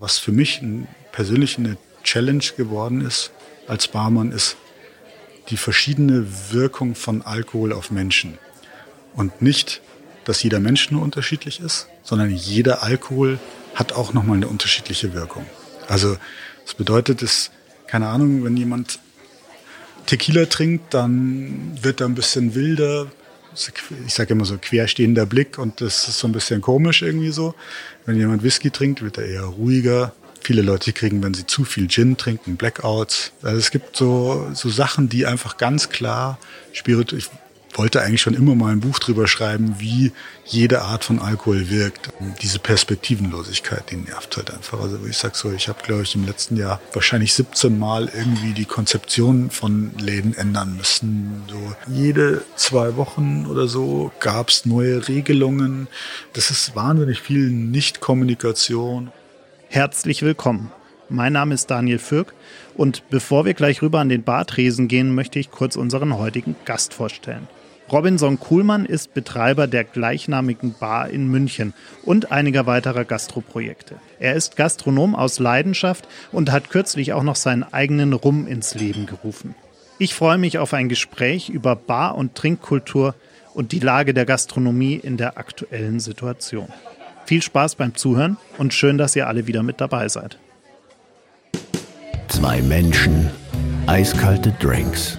Was für mich persönlich eine Challenge geworden ist als Barmann, ist die verschiedene Wirkung von Alkohol auf Menschen. Und nicht, dass jeder Mensch nur unterschiedlich ist, sondern jeder Alkohol hat auch nochmal eine unterschiedliche Wirkung. Also das bedeutet, es, keine Ahnung, wenn jemand Tequila trinkt, dann wird er ein bisschen wilder. Ich sage immer so querstehender Blick und das ist so ein bisschen komisch irgendwie so. Wenn jemand Whisky trinkt, wird er eher ruhiger. Viele Leute kriegen, wenn sie zu viel Gin trinken, Blackouts. Also es gibt so, so Sachen, die einfach ganz klar spirituell, wollte eigentlich schon immer mal ein Buch drüber schreiben, wie jede Art von Alkohol wirkt. Diese Perspektivenlosigkeit, die nervt halt einfach. Also ich sag so, ich habe, glaube ich, im letzten Jahr wahrscheinlich 17 Mal irgendwie die Konzeption von Läden ändern müssen. So jede zwei Wochen oder so gab's neue Regelungen. Das ist wahnsinnig viel Nicht-Kommunikation. Herzlich willkommen. Mein Name ist Daniel Fürk und bevor wir gleich rüber an den Bartresen gehen, möchte ich kurz unseren heutigen Gast vorstellen. Robinson Kuhlmann ist Betreiber der gleichnamigen Bar in München und einiger weiterer Gastroprojekte. Er ist Gastronom aus Leidenschaft und hat kürzlich auch noch seinen eigenen Rum ins Leben gerufen. Ich freue mich auf ein Gespräch über Bar- und Trinkkultur und die Lage der Gastronomie in der aktuellen Situation. Viel Spaß beim Zuhören und schön, dass ihr alle wieder mit dabei seid. Zwei Menschen, eiskalte Drinks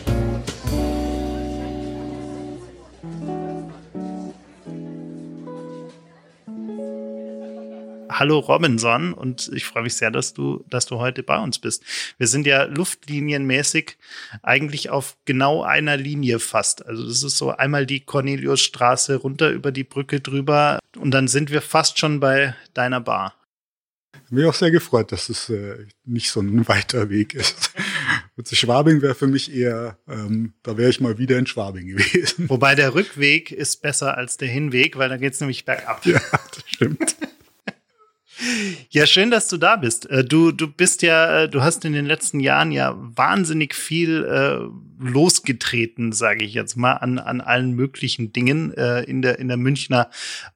Hallo Robinson und ich freue mich sehr, dass du, dass du heute bei uns bist. Wir sind ja luftlinienmäßig eigentlich auf genau einer Linie fast. Also das ist so einmal die Corneliusstraße runter über die Brücke drüber und dann sind wir fast schon bei deiner Bar. Mir auch sehr gefreut, dass es äh, nicht so ein weiter Weg ist. Schwabing wäre für mich eher, ähm, da wäre ich mal wieder in Schwabing gewesen. Wobei der Rückweg ist besser als der Hinweg, weil da geht es nämlich bergab. Ja, das stimmt. Ja, schön, dass du da bist. Äh, du, du bist ja, äh, du hast in den letzten Jahren ja wahnsinnig viel äh, losgetreten, sage ich jetzt mal, an, an allen möglichen Dingen äh, in, der, in der Münchner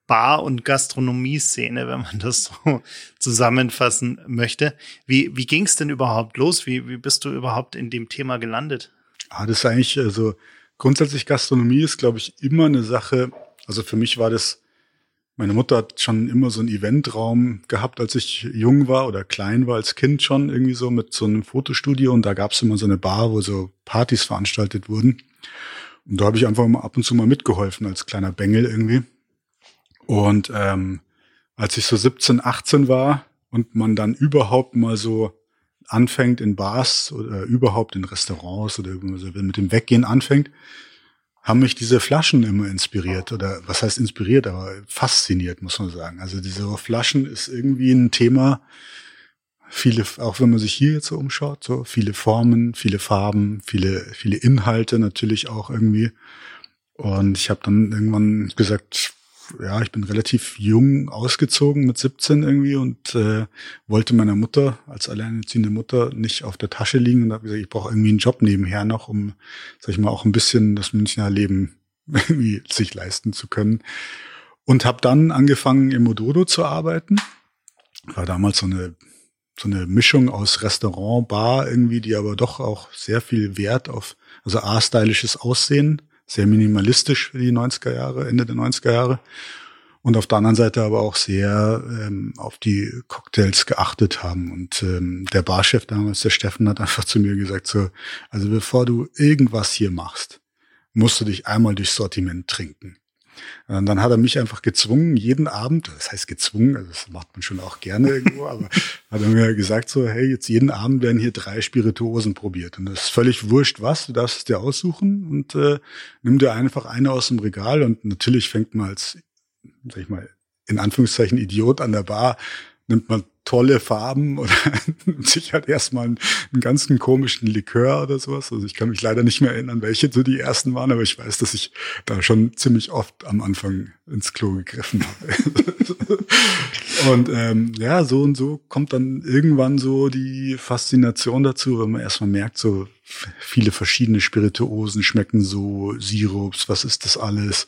Bar- und Gastronomie-Szene, wenn man das so zusammenfassen möchte. Wie, wie ging es denn überhaupt los? Wie, wie bist du überhaupt in dem Thema gelandet? Ah, das ist eigentlich, also grundsätzlich Gastronomie ist, glaube ich, immer eine Sache, also für mich war das meine Mutter hat schon immer so einen Eventraum gehabt, als ich jung war oder klein war, als Kind schon irgendwie so mit so einem Fotostudio und da gab es immer so eine Bar, wo so Partys veranstaltet wurden. Und da habe ich einfach mal ab und zu mal mitgeholfen als kleiner Bengel irgendwie. Und ähm, als ich so 17, 18 war und man dann überhaupt mal so anfängt in Bars oder überhaupt in Restaurants oder mit dem Weggehen anfängt, haben mich diese Flaschen immer inspiriert oder was heißt inspiriert, aber fasziniert, muss man sagen. Also diese Flaschen ist irgendwie ein Thema, viele, auch wenn man sich hier jetzt so umschaut, so viele Formen, viele Farben, viele, viele Inhalte natürlich auch irgendwie. Und ich habe dann irgendwann gesagt, ja, ich bin relativ jung ausgezogen mit 17 irgendwie und äh, wollte meiner Mutter als alleinerziehende Mutter nicht auf der Tasche liegen und habe gesagt, ich brauche irgendwie einen Job nebenher noch, um, sag ich mal, auch ein bisschen das Münchner Leben irgendwie sich leisten zu können. Und habe dann angefangen, im Mododo zu arbeiten. War damals so eine so eine Mischung aus Restaurant, Bar irgendwie, die aber doch auch sehr viel Wert auf, also A-stylisches Aussehen sehr minimalistisch für die 90er Jahre, Ende der 90er Jahre. Und auf der anderen Seite aber auch sehr ähm, auf die Cocktails geachtet haben. Und ähm, der Barchef damals, der Steffen, hat einfach zu mir gesagt, so, also bevor du irgendwas hier machst, musst du dich einmal durchs Sortiment trinken. Und dann hat er mich einfach gezwungen, jeden Abend, das heißt gezwungen, also das macht man schon auch gerne irgendwo, aber hat er mir gesagt so, hey, jetzt jeden Abend werden hier drei Spirituosen probiert. Und das ist völlig wurscht was, du darfst es dir aussuchen und äh, nimm dir einfach eine aus dem Regal. Und natürlich fängt man als, sag ich mal, in Anführungszeichen Idiot an der Bar nimmt man tolle Farben oder sich halt erstmal einen, einen ganzen komischen Likör oder sowas. Also ich kann mich leider nicht mehr erinnern, welche so die ersten waren, aber ich weiß, dass ich da schon ziemlich oft am Anfang ins Klo gegriffen habe. und ähm, ja, so und so kommt dann irgendwann so die Faszination dazu, wenn man erstmal merkt, so viele verschiedene Spirituosen schmecken so, Sirups, was ist das alles?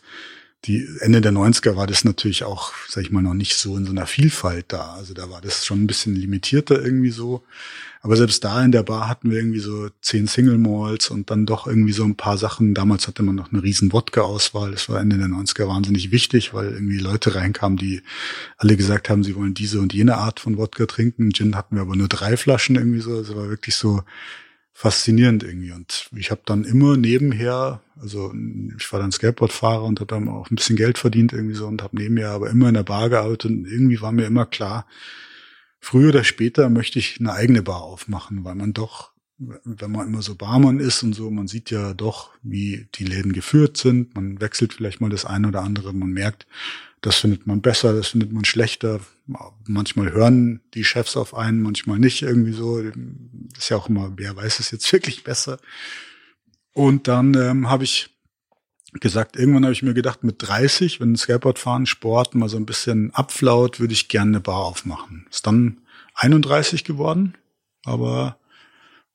Die Ende der 90er war das natürlich auch, sag ich mal, noch nicht so in so einer Vielfalt da. Also da war das schon ein bisschen limitierter irgendwie so. Aber selbst da in der Bar hatten wir irgendwie so zehn Single Malls und dann doch irgendwie so ein paar Sachen. Damals hatte man noch eine riesen Wodka-Auswahl. Das war Ende der 90er wahnsinnig wichtig, weil irgendwie Leute reinkamen, die alle gesagt haben, sie wollen diese und jene Art von Wodka trinken. Gin hatten wir aber nur drei Flaschen irgendwie so. Also war wirklich so faszinierend irgendwie. Und ich habe dann immer nebenher, also ich war dann Skateboardfahrer und habe dann auch ein bisschen Geld verdient irgendwie so und habe nebenher aber immer in der Bar gearbeitet und irgendwie war mir immer klar, früher oder später möchte ich eine eigene Bar aufmachen, weil man doch, wenn man immer so Barmann ist und so, man sieht ja doch, wie die Läden geführt sind, man wechselt vielleicht mal das eine oder andere, man merkt, das findet man besser, das findet man schlechter. Manchmal hören die Chefs auf einen, manchmal nicht irgendwie so. ist ja auch immer, wer weiß es jetzt wirklich besser. Und dann ähm, habe ich gesagt, irgendwann habe ich mir gedacht, mit 30, wenn Skateboardfahren, Sport mal so ein bisschen abflaut, würde ich gerne eine Bar aufmachen. Ist dann 31 geworden, aber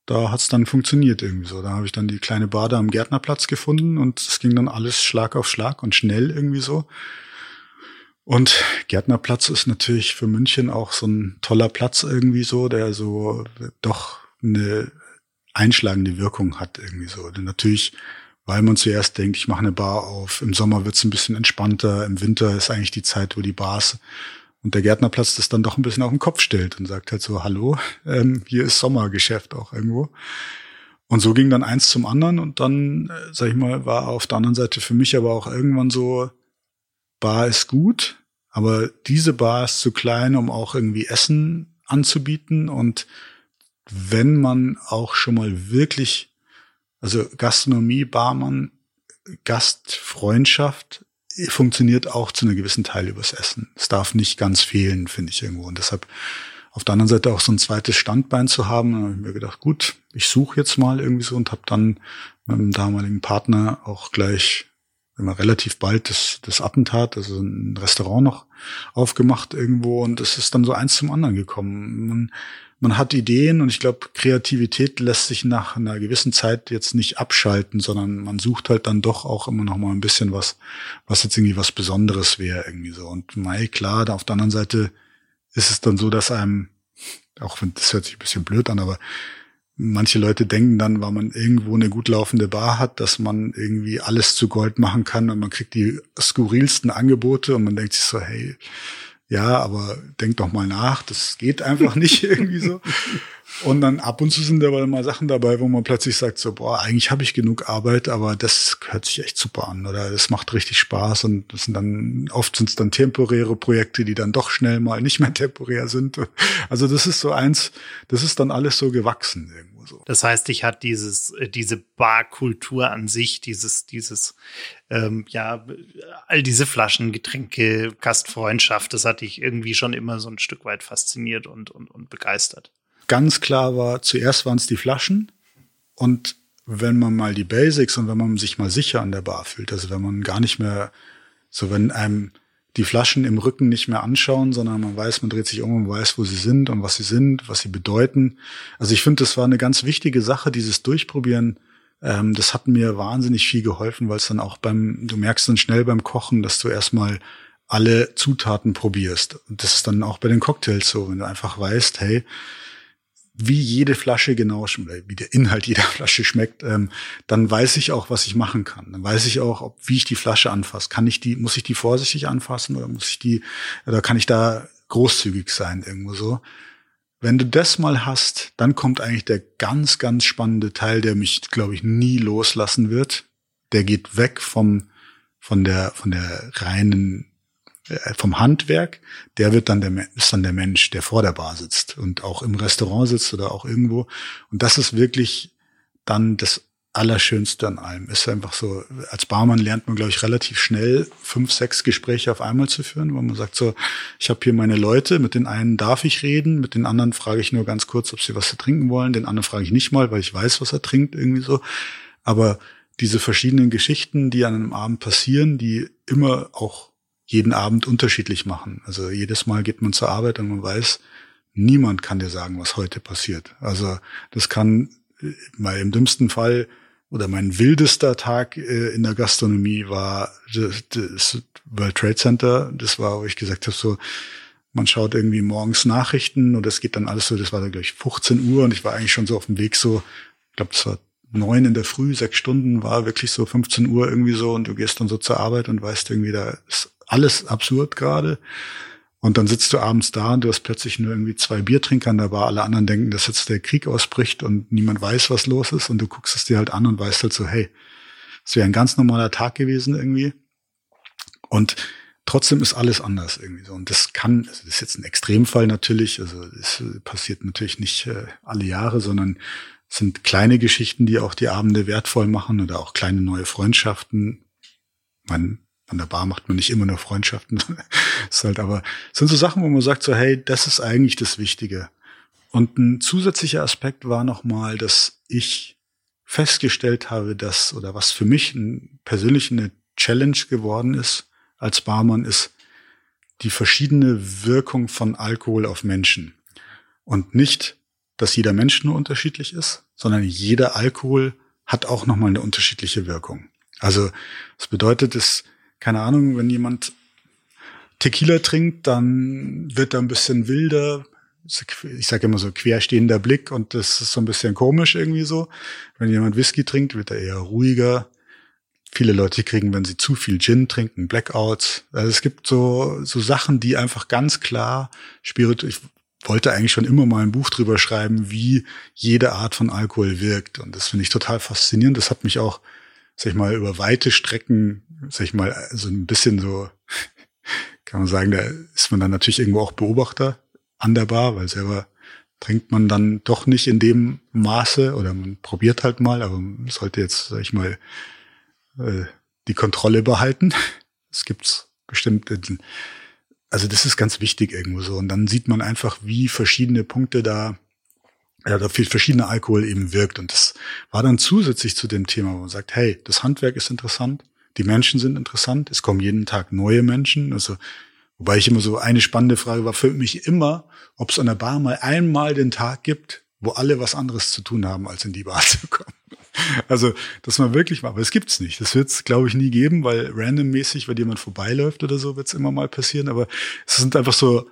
da hat's dann funktioniert irgendwie so. Da habe ich dann die kleine Bar da am Gärtnerplatz gefunden und es ging dann alles Schlag auf Schlag und schnell irgendwie so. Und Gärtnerplatz ist natürlich für München auch so ein toller Platz irgendwie so, der so doch eine einschlagende Wirkung hat irgendwie so. Denn natürlich, weil man zuerst denkt, ich mache eine Bar auf, im Sommer wird's ein bisschen entspannter, im Winter ist eigentlich die Zeit, wo die Bars und der Gärtnerplatz das dann doch ein bisschen auf den Kopf stellt und sagt halt so, hallo, ähm, hier ist Sommergeschäft auch irgendwo. Und so ging dann eins zum anderen und dann, äh, sag ich mal, war auf der anderen Seite für mich aber auch irgendwann so, Bar ist gut, aber diese Bar ist zu klein, um auch irgendwie Essen anzubieten. Und wenn man auch schon mal wirklich, also Gastronomie, Barmann, Gastfreundschaft funktioniert auch zu einer gewissen Teil übers Essen. Es darf nicht ganz fehlen, finde ich irgendwo. Und deshalb auf der anderen Seite auch so ein zweites Standbein zu haben, habe ich mir gedacht, gut, ich suche jetzt mal irgendwie so und habe dann mit dem damaligen Partner auch gleich immer relativ bald das, das Attentat, also ein Restaurant noch aufgemacht irgendwo und es ist dann so eins zum anderen gekommen. Man, man hat Ideen und ich glaube, Kreativität lässt sich nach einer gewissen Zeit jetzt nicht abschalten, sondern man sucht halt dann doch auch immer noch mal ein bisschen was, was jetzt irgendwie was Besonderes wäre irgendwie so. Und mei, klar, da auf der anderen Seite ist es dann so, dass einem, auch wenn das hört sich ein bisschen blöd an, aber manche Leute denken dann, weil man irgendwo eine gut laufende Bar hat, dass man irgendwie alles zu Gold machen kann und man kriegt die skurrilsten Angebote und man denkt sich so, hey, ja, aber denk doch mal nach, das geht einfach nicht irgendwie so. Und dann ab und zu sind dabei mal Sachen dabei, wo man plötzlich sagt so, boah, eigentlich habe ich genug Arbeit, aber das hört sich echt super an oder das macht richtig Spaß und das sind dann, oft sind es dann temporäre Projekte, die dann doch schnell mal nicht mehr temporär sind. Also das ist so eins, das ist dann alles so gewachsen irgendwo so. Das heißt, ich hatte dieses, äh, diese Barkultur an sich, dieses, dieses, ähm, ja, all diese Flaschen, Getränke, Gastfreundschaft, das hatte ich irgendwie schon immer so ein Stück weit fasziniert und, und, und begeistert ganz klar war, zuerst waren es die Flaschen und wenn man mal die Basics und wenn man sich mal sicher an der Bar fühlt, also wenn man gar nicht mehr, so wenn einem die Flaschen im Rücken nicht mehr anschauen, sondern man weiß, man dreht sich um und weiß, wo sie sind und was sie sind, was sie bedeuten. Also ich finde, das war eine ganz wichtige Sache, dieses Durchprobieren. Ähm, das hat mir wahnsinnig viel geholfen, weil es dann auch beim, du merkst dann schnell beim Kochen, dass du erstmal alle Zutaten probierst. Und das ist dann auch bei den Cocktails so, wenn du einfach weißt, hey, wie jede Flasche genau schmeckt, wie der Inhalt jeder Flasche schmeckt, ähm, dann weiß ich auch, was ich machen kann. Dann weiß ich auch, ob, wie ich die Flasche anfasse. Kann ich die, muss ich die vorsichtig anfassen oder muss ich die, oder kann ich da großzügig sein irgendwo so? Wenn du das mal hast, dann kommt eigentlich der ganz, ganz spannende Teil, der mich, glaube ich, nie loslassen wird. Der geht weg vom, von der, von der reinen äh, vom Handwerk, der wird dann der, ist dann der Mensch, der vor der Bar sitzt und auch im Restaurant sitzt oder auch irgendwo. Und das ist wirklich dann das Allerschönste an allem. Ist einfach so, als Barmann lernt man, glaube ich, relativ schnell fünf, sechs Gespräche auf einmal zu führen, wo man sagt so, ich habe hier meine Leute, mit den einen darf ich reden, mit den anderen frage ich nur ganz kurz, ob sie was zu trinken wollen, den anderen frage ich nicht mal, weil ich weiß, was er trinkt, irgendwie so. Aber diese verschiedenen Geschichten, die an einem Abend passieren, die immer auch jeden Abend unterschiedlich machen. Also jedes Mal geht man zur Arbeit und man weiß, niemand kann dir sagen, was heute passiert. Also das kann äh, mal im dümmsten Fall oder mein wildester Tag äh, in der Gastronomie war das, das World Trade Center. Das war, wo ich gesagt habe, so, man schaut irgendwie morgens Nachrichten und das geht dann alles so, das war da gleich 15 Uhr und ich war eigentlich schon so auf dem Weg so, ich glaube, es war neun in der Früh, sechs Stunden, war wirklich so 15 Uhr irgendwie so und du gehst dann so zur Arbeit und weißt irgendwie, da ist alles absurd gerade. Und dann sitzt du abends da und du hast plötzlich nur irgendwie zwei Biertrinker an der Bar. Alle anderen denken, dass jetzt der Krieg ausbricht und niemand weiß, was los ist. Und du guckst es dir halt an und weißt halt so, hey, es wäre ein ganz normaler Tag gewesen irgendwie. Und trotzdem ist alles anders irgendwie so. Und das kann, also das ist jetzt ein Extremfall natürlich, also es passiert natürlich nicht äh, alle Jahre, sondern es sind kleine Geschichten, die auch die Abende wertvoll machen oder auch kleine neue Freundschaften. Man an der Bar macht man nicht immer nur Freundschaften. ist halt aber, sind so Sachen, wo man sagt so, hey, das ist eigentlich das Wichtige. Und ein zusätzlicher Aspekt war nochmal, dass ich festgestellt habe, dass, oder was für mich ein, persönlich eine Challenge geworden ist als Barmann, ist die verschiedene Wirkung von Alkohol auf Menschen. Und nicht, dass jeder Mensch nur unterschiedlich ist, sondern jeder Alkohol hat auch nochmal eine unterschiedliche Wirkung. Also, das bedeutet, es keine Ahnung, wenn jemand Tequila trinkt, dann wird er ein bisschen wilder. Ich sage immer so querstehender Blick und das ist so ein bisschen komisch irgendwie so. Wenn jemand Whisky trinkt, wird er eher ruhiger. Viele Leute kriegen, wenn sie zu viel Gin trinken, Blackouts. Also es gibt so, so Sachen, die einfach ganz klar spirituell, ich wollte eigentlich schon immer mal ein Buch drüber schreiben, wie jede Art von Alkohol wirkt. Und das finde ich total faszinierend. Das hat mich auch sag ich mal, über weite Strecken, sag ich mal, so ein bisschen so, kann man sagen, da ist man dann natürlich irgendwo auch Beobachter an der Bar, weil selber trinkt man dann doch nicht in dem Maße oder man probiert halt mal, aber man sollte jetzt, sag ich mal, äh, die Kontrolle behalten. Es gibt bestimmt, also das ist ganz wichtig irgendwo so. Und dann sieht man einfach, wie verschiedene Punkte da ja, da viel verschiedener Alkohol eben wirkt. Und das war dann zusätzlich zu dem Thema, wo man sagt, hey, das Handwerk ist interessant, die Menschen sind interessant, es kommen jeden Tag neue Menschen. Also, wobei ich immer so eine spannende Frage war für mich immer, ob es an der Bar mal einmal den Tag gibt, wo alle was anderes zu tun haben, als in die Bar zu kommen. Also, dass man wirklich mal, aber es gibt's nicht. Das wird's, glaube ich, nie geben, weil randommäßig, wenn jemand vorbeiläuft oder so, wird's immer mal passieren. Aber es sind einfach so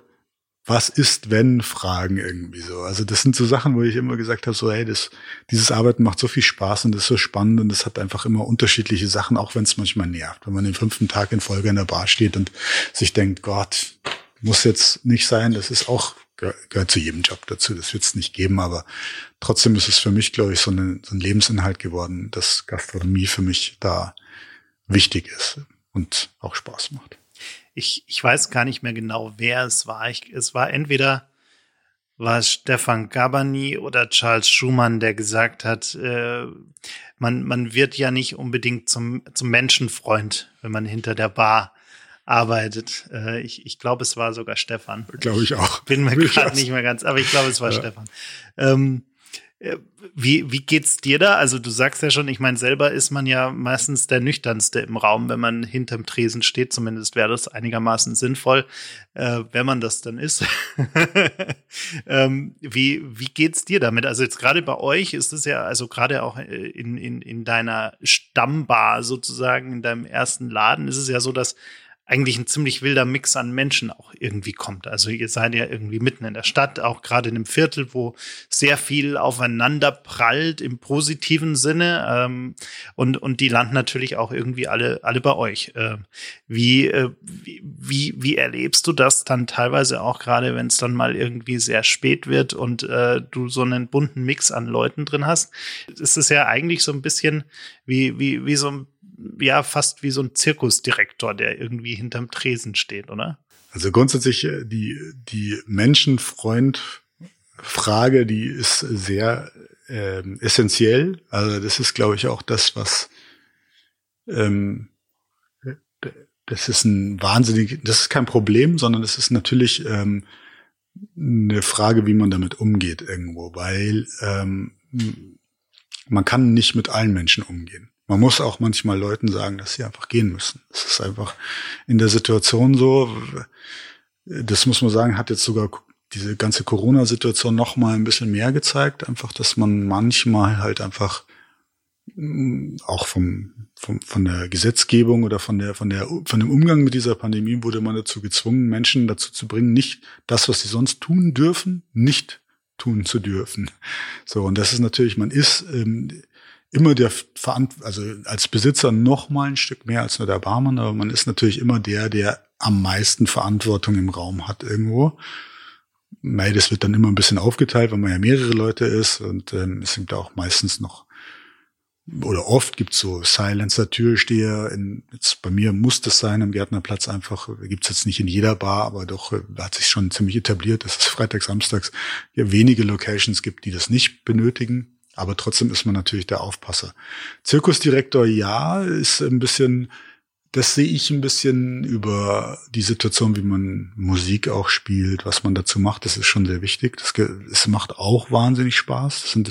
was ist, wenn Fragen irgendwie so. Also das sind so Sachen, wo ich immer gesagt habe, so hey, das, dieses Arbeiten macht so viel Spaß und ist so spannend und es hat einfach immer unterschiedliche Sachen, auch wenn es manchmal nervt. Wenn man den fünften Tag in Folge in der Bar steht und sich denkt, Gott, muss jetzt nicht sein, das ist auch, gehört zu jedem Job dazu, das wird es nicht geben, aber trotzdem ist es für mich, glaube ich, so, eine, so ein Lebensinhalt geworden, dass Gastronomie für mich da wichtig ist und auch Spaß macht ich, ich weiß gar nicht mehr genau, wer es war. Ich, es war entweder war es Stefan Gabani oder Charles Schumann, der gesagt hat, äh, man, man wird ja nicht unbedingt zum, zum Menschenfreund, wenn man hinter der Bar arbeitet. Äh, ich ich glaube, es war sogar Stefan. Glaube ich auch. Bin mir gerade nicht mehr ganz, aber ich glaube, es war ja. Stefan. Ähm, äh, wie, wie geht's dir da? Also du sagst ja schon, ich meine, selber ist man ja meistens der nüchternste im Raum, wenn man hinterm Tresen steht. Zumindest wäre das einigermaßen sinnvoll, äh, wenn man das dann ist. ähm, wie, wie geht's dir damit? Also jetzt gerade bei euch ist es ja, also gerade auch äh, in, in, in deiner Stammbar sozusagen, in deinem ersten Laden, ist es ja so, dass eigentlich ein ziemlich wilder Mix an Menschen auch irgendwie kommt. Also ihr seid ja irgendwie mitten in der Stadt, auch gerade in einem Viertel, wo sehr viel aufeinander prallt im positiven Sinne. Ähm, und, und die landen natürlich auch irgendwie alle, alle bei euch. Äh, wie, äh, wie, wie erlebst du das dann teilweise auch gerade, wenn es dann mal irgendwie sehr spät wird und äh, du so einen bunten Mix an Leuten drin hast? Es ist ja eigentlich so ein bisschen wie, wie, wie so ein ja fast wie so ein Zirkusdirektor, der irgendwie hinterm Tresen steht, oder? Also grundsätzlich äh, die, die Menschenfreund-Frage, die ist sehr ähm, essentiell. Also das ist, glaube ich, auch das, was ähm, das ist ein wahnsinnig, das ist kein Problem, sondern es ist natürlich ähm, eine Frage, wie man damit umgeht irgendwo, weil ähm, man kann nicht mit allen Menschen umgehen. Man muss auch manchmal Leuten sagen, dass sie einfach gehen müssen. Es ist einfach in der Situation so. Das muss man sagen, hat jetzt sogar diese ganze Corona-Situation noch mal ein bisschen mehr gezeigt, einfach, dass man manchmal halt einfach mm, auch vom, vom, von der Gesetzgebung oder von der, von der, von dem Umgang mit dieser Pandemie wurde man dazu gezwungen, Menschen dazu zu bringen, nicht das, was sie sonst tun dürfen, nicht tun zu dürfen. So, und das ist natürlich, man ist ähm, immer der Verant also als Besitzer noch mal ein Stück mehr als nur der Barmann, aber man ist natürlich immer der, der am meisten Verantwortung im Raum hat irgendwo. Mei, das wird dann immer ein bisschen aufgeteilt, weil man ja mehrere Leute ist und ähm, es sind auch meistens noch oder oft gibt's so Silencer, Türsteher. In, jetzt bei mir muss das sein am Gärtnerplatz einfach. Gibt's jetzt nicht in jeder Bar, aber doch äh, hat sich schon ziemlich etabliert, dass es freitags, samstags ja wenige Locations gibt, die das nicht benötigen. Aber trotzdem ist man natürlich der Aufpasser. Zirkusdirektor, ja, ist ein bisschen das sehe ich ein bisschen über die Situation, wie man Musik auch spielt, was man dazu macht. Das ist schon sehr wichtig. Das, es macht auch wahnsinnig Spaß, das sind,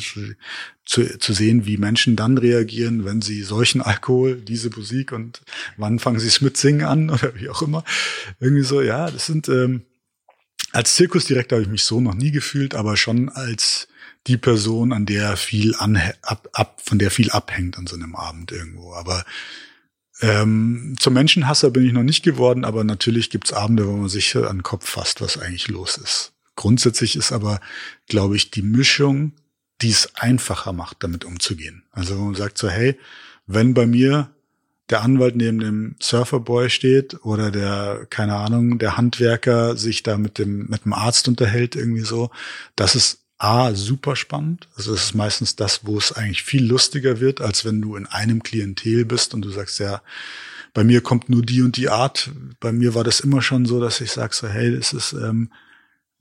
zu, zu sehen, wie Menschen dann reagieren, wenn sie solchen Alkohol, diese Musik und wann fangen sie es mit Singen an oder wie auch immer. Irgendwie so, ja, das sind, ähm, als Zirkusdirektor habe ich mich so noch nie gefühlt, aber schon als die Person, an der viel an, ab, ab, von der viel abhängt an so einem Abend irgendwo. Aber ähm, zum Menschenhasser bin ich noch nicht geworden, aber natürlich gibt's Abende, wo man sich an den Kopf fasst, was eigentlich los ist. Grundsätzlich ist aber, glaube ich, die Mischung, die es einfacher macht, damit umzugehen. Also man sagt so, hey, wenn bei mir der Anwalt neben dem Surferboy steht oder der, keine Ahnung, der Handwerker sich da mit dem, mit dem Arzt unterhält, irgendwie so, das ist A, super spannend. Also es ist meistens das, wo es eigentlich viel lustiger wird, als wenn du in einem Klientel bist und du sagst, ja, bei mir kommt nur die und die Art. Bei mir war das immer schon so, dass ich sage so, hey, es ist, ähm,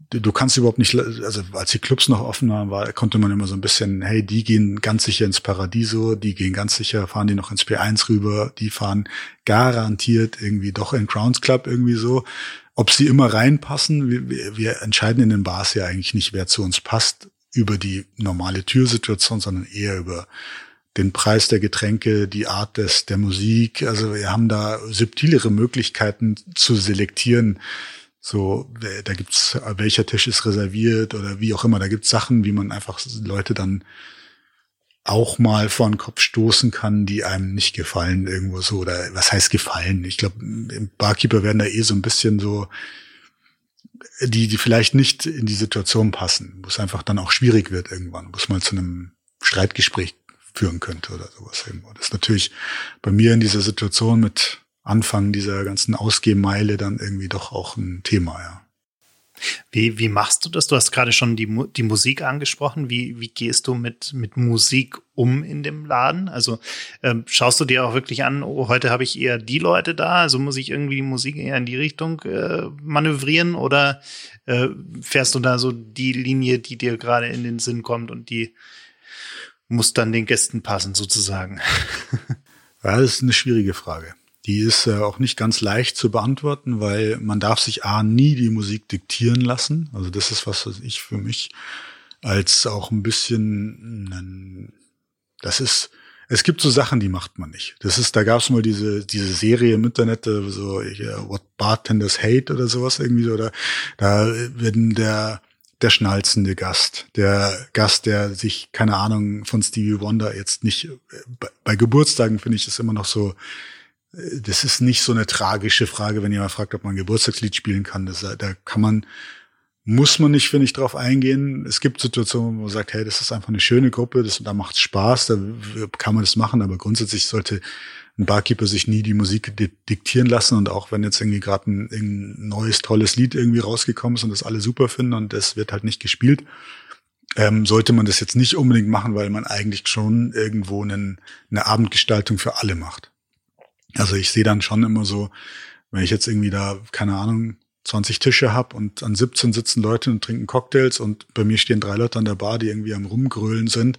du, kannst überhaupt nicht, also als die Clubs noch offen waren, war, konnte man immer so ein bisschen, hey, die gehen ganz sicher ins Paradiso, die gehen ganz sicher, fahren die noch ins P1 rüber, die fahren garantiert irgendwie doch in Crowns Club irgendwie so. Ob sie immer reinpassen, wir, wir entscheiden in den Bars ja eigentlich nicht, wer zu uns passt, über die normale Türsituation, sondern eher über den Preis der Getränke, die Art des, der Musik. Also wir haben da subtilere Möglichkeiten zu selektieren. So, da gibt's, welcher Tisch ist reserviert oder wie auch immer. Da gibt's Sachen, wie man einfach Leute dann auch mal vor den Kopf stoßen kann, die einem nicht gefallen irgendwo so oder was heißt gefallen? Ich glaube, Barkeeper werden da eh so ein bisschen so die die vielleicht nicht in die Situation passen, wo es einfach dann auch schwierig wird irgendwann, wo es mal zu einem Streitgespräch führen könnte oder sowas irgendwo. Das ist natürlich bei mir in dieser Situation mit Anfang dieser ganzen Ausgehmeile dann irgendwie doch auch ein Thema, ja. Wie, wie machst du das? Du hast gerade schon die, die Musik angesprochen. Wie, wie gehst du mit, mit Musik um in dem Laden? Also ähm, schaust du dir auch wirklich an, oh, heute habe ich eher die Leute da, also muss ich irgendwie die Musik eher in die Richtung äh, manövrieren oder äh, fährst du da so die Linie, die dir gerade in den Sinn kommt und die muss dann den Gästen passen sozusagen? ja, das ist eine schwierige Frage. Die ist äh, auch nicht ganz leicht zu beantworten, weil man darf sich A nie die Musik diktieren lassen. Also das ist was, was ich für mich als auch ein bisschen, das ist, es gibt so Sachen, die macht man nicht. Das ist, da gab es mal diese diese Serie im Internet, äh, so What Bartenders Hate oder sowas irgendwie so. Oder da werden der der schnalzende Gast, der Gast, der sich keine Ahnung von Stevie Wonder jetzt nicht äh, bei, bei Geburtstagen finde ich das immer noch so das ist nicht so eine tragische Frage, wenn jemand fragt, ob man ein Geburtstagslied spielen kann. Das, da kann man, muss man nicht, finde ich, drauf eingehen. Es gibt Situationen, wo man sagt, hey, das ist einfach eine schöne Gruppe, das, da macht Spaß, da kann man das machen, aber grundsätzlich sollte ein Barkeeper sich nie die Musik diktieren lassen und auch wenn jetzt irgendwie gerade ein, ein, neues, tolles Lied irgendwie rausgekommen ist und das alle super finden und das wird halt nicht gespielt, ähm, sollte man das jetzt nicht unbedingt machen, weil man eigentlich schon irgendwo einen, eine Abendgestaltung für alle macht. Also ich sehe dann schon immer so, wenn ich jetzt irgendwie da, keine Ahnung, 20 Tische habe und an 17 sitzen Leute und trinken Cocktails und bei mir stehen drei Leute an der Bar, die irgendwie am Rumgrölen sind,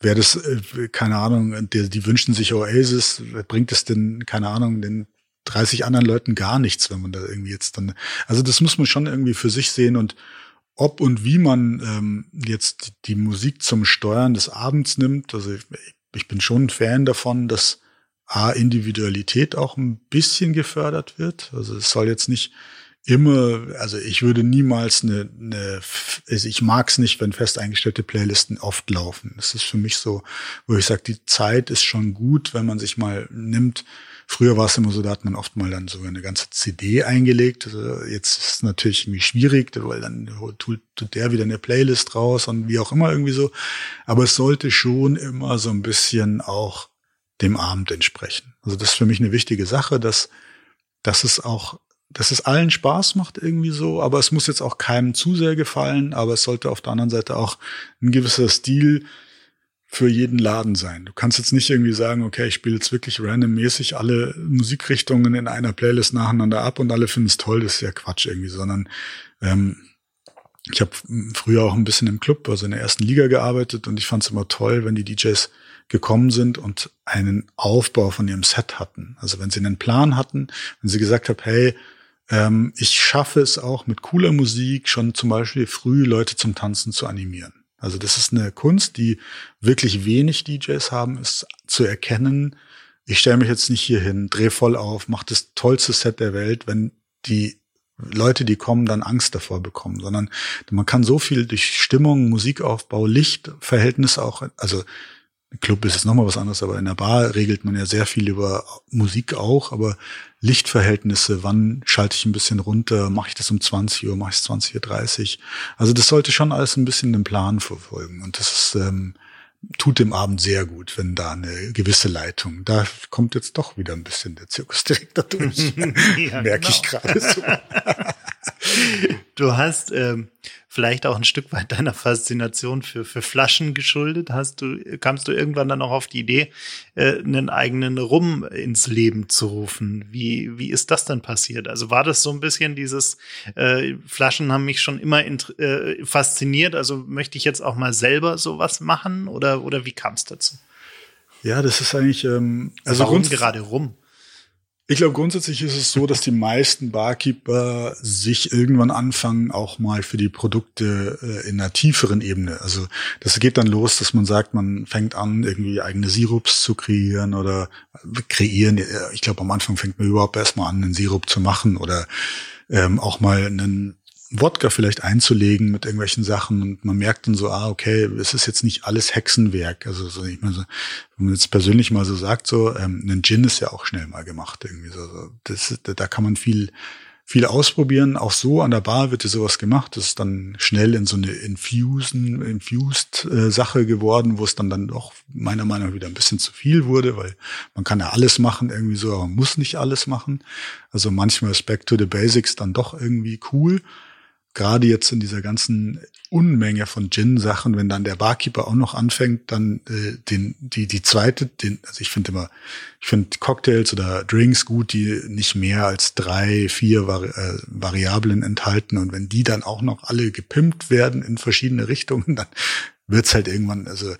wäre das, äh, keine Ahnung, die, die wünschen sich Oasis, bringt es denn, keine Ahnung, den 30 anderen Leuten gar nichts, wenn man da irgendwie jetzt dann, also das muss man schon irgendwie für sich sehen und ob und wie man ähm, jetzt die Musik zum Steuern des Abends nimmt, also ich, ich bin schon ein Fan davon, dass A, Individualität auch ein bisschen gefördert wird. Also es soll jetzt nicht immer, also ich würde niemals eine, eine also ich mag es nicht, wenn fest eingestellte Playlisten oft laufen. Das ist für mich so, wo ich sage, die Zeit ist schon gut, wenn man sich mal nimmt. Früher war es immer so, da hat man oft mal dann so eine ganze CD eingelegt. Also jetzt ist es natürlich irgendwie schwierig, weil dann tut, tut der wieder eine Playlist raus und wie auch immer irgendwie so. Aber es sollte schon immer so ein bisschen auch dem Abend entsprechen. Also das ist für mich eine wichtige Sache, dass, dass es auch, dass es allen Spaß macht irgendwie so, aber es muss jetzt auch keinem zu sehr gefallen, aber es sollte auf der anderen Seite auch ein gewisser Stil für jeden Laden sein. Du kannst jetzt nicht irgendwie sagen, okay, ich spiele jetzt wirklich randommäßig alle Musikrichtungen in einer Playlist nacheinander ab und alle finden es toll, das ist ja Quatsch irgendwie, sondern ähm, ich habe früher auch ein bisschen im Club, also in der ersten Liga gearbeitet und ich fand es immer toll, wenn die DJs gekommen sind und einen Aufbau von ihrem Set hatten. Also wenn sie einen Plan hatten, wenn sie gesagt haben, hey, ähm, ich schaffe es auch mit cooler Musik schon zum Beispiel früh Leute zum Tanzen zu animieren. Also das ist eine Kunst, die wirklich wenig DJs haben, ist zu erkennen. Ich stelle mich jetzt nicht hier hin, dreh voll auf, mach das tollste Set der Welt, wenn die Leute, die kommen, dann Angst davor bekommen, sondern man kann so viel durch Stimmung, Musikaufbau, Lichtverhältnis auch, also Club ist es nochmal was anderes, aber in der Bar regelt man ja sehr viel über Musik auch, aber Lichtverhältnisse, wann schalte ich ein bisschen runter, mache ich das um 20 Uhr, mache ich es 20.30 Uhr. Also das sollte schon alles ein bisschen den Plan verfolgen. Und das ist, ähm, tut dem Abend sehr gut, wenn da eine gewisse Leitung. Da kommt jetzt doch wieder ein bisschen der Zirkusdirektor durch. ja, Merke genau. ich gerade so. du hast ähm, vielleicht auch ein Stück weit deiner Faszination für, für Flaschen geschuldet. Hast du, kamst du irgendwann dann auch auf die Idee, äh, einen eigenen Rum ins Leben zu rufen? Wie, wie ist das dann passiert? Also war das so ein bisschen dieses, äh, Flaschen haben mich schon immer äh, fasziniert, also möchte ich jetzt auch mal selber sowas machen oder, oder wie kam es dazu? Ja, das ist eigentlich, ähm, also Warum gerade rum? Ich glaube, grundsätzlich ist es so, dass die meisten Barkeeper sich irgendwann anfangen, auch mal für die Produkte äh, in einer tieferen Ebene. Also das geht dann los, dass man sagt, man fängt an, irgendwie eigene Sirups zu kreieren oder kreieren. Ich glaube, am Anfang fängt man überhaupt erstmal an, einen Sirup zu machen oder ähm, auch mal einen Wodka vielleicht einzulegen mit irgendwelchen Sachen und man merkt dann so, ah, okay, es ist jetzt nicht alles Hexenwerk. Also so, ich meine, so, wenn man jetzt persönlich mal so sagt, so, ähm, ein Gin ist ja auch schnell mal gemacht irgendwie so. Das, da kann man viel, viel ausprobieren. Auch so an der Bar wird ja sowas gemacht. Das ist dann schnell in so eine Infusen, infused äh, Sache geworden, wo es dann dann doch meiner Meinung nach wieder ein bisschen zu viel wurde, weil man kann ja alles machen irgendwie so, aber man muss nicht alles machen. Also manchmal ist Back to the Basics dann doch irgendwie cool gerade jetzt in dieser ganzen Unmenge von Gin-Sachen, wenn dann der Barkeeper auch noch anfängt, dann äh, den, die, die zweite, den, also ich finde immer, ich finde Cocktails oder Drinks gut, die nicht mehr als drei, vier Vari äh, Variablen enthalten. Und wenn die dann auch noch alle gepimpt werden in verschiedene Richtungen, dann wird's halt irgendwann, also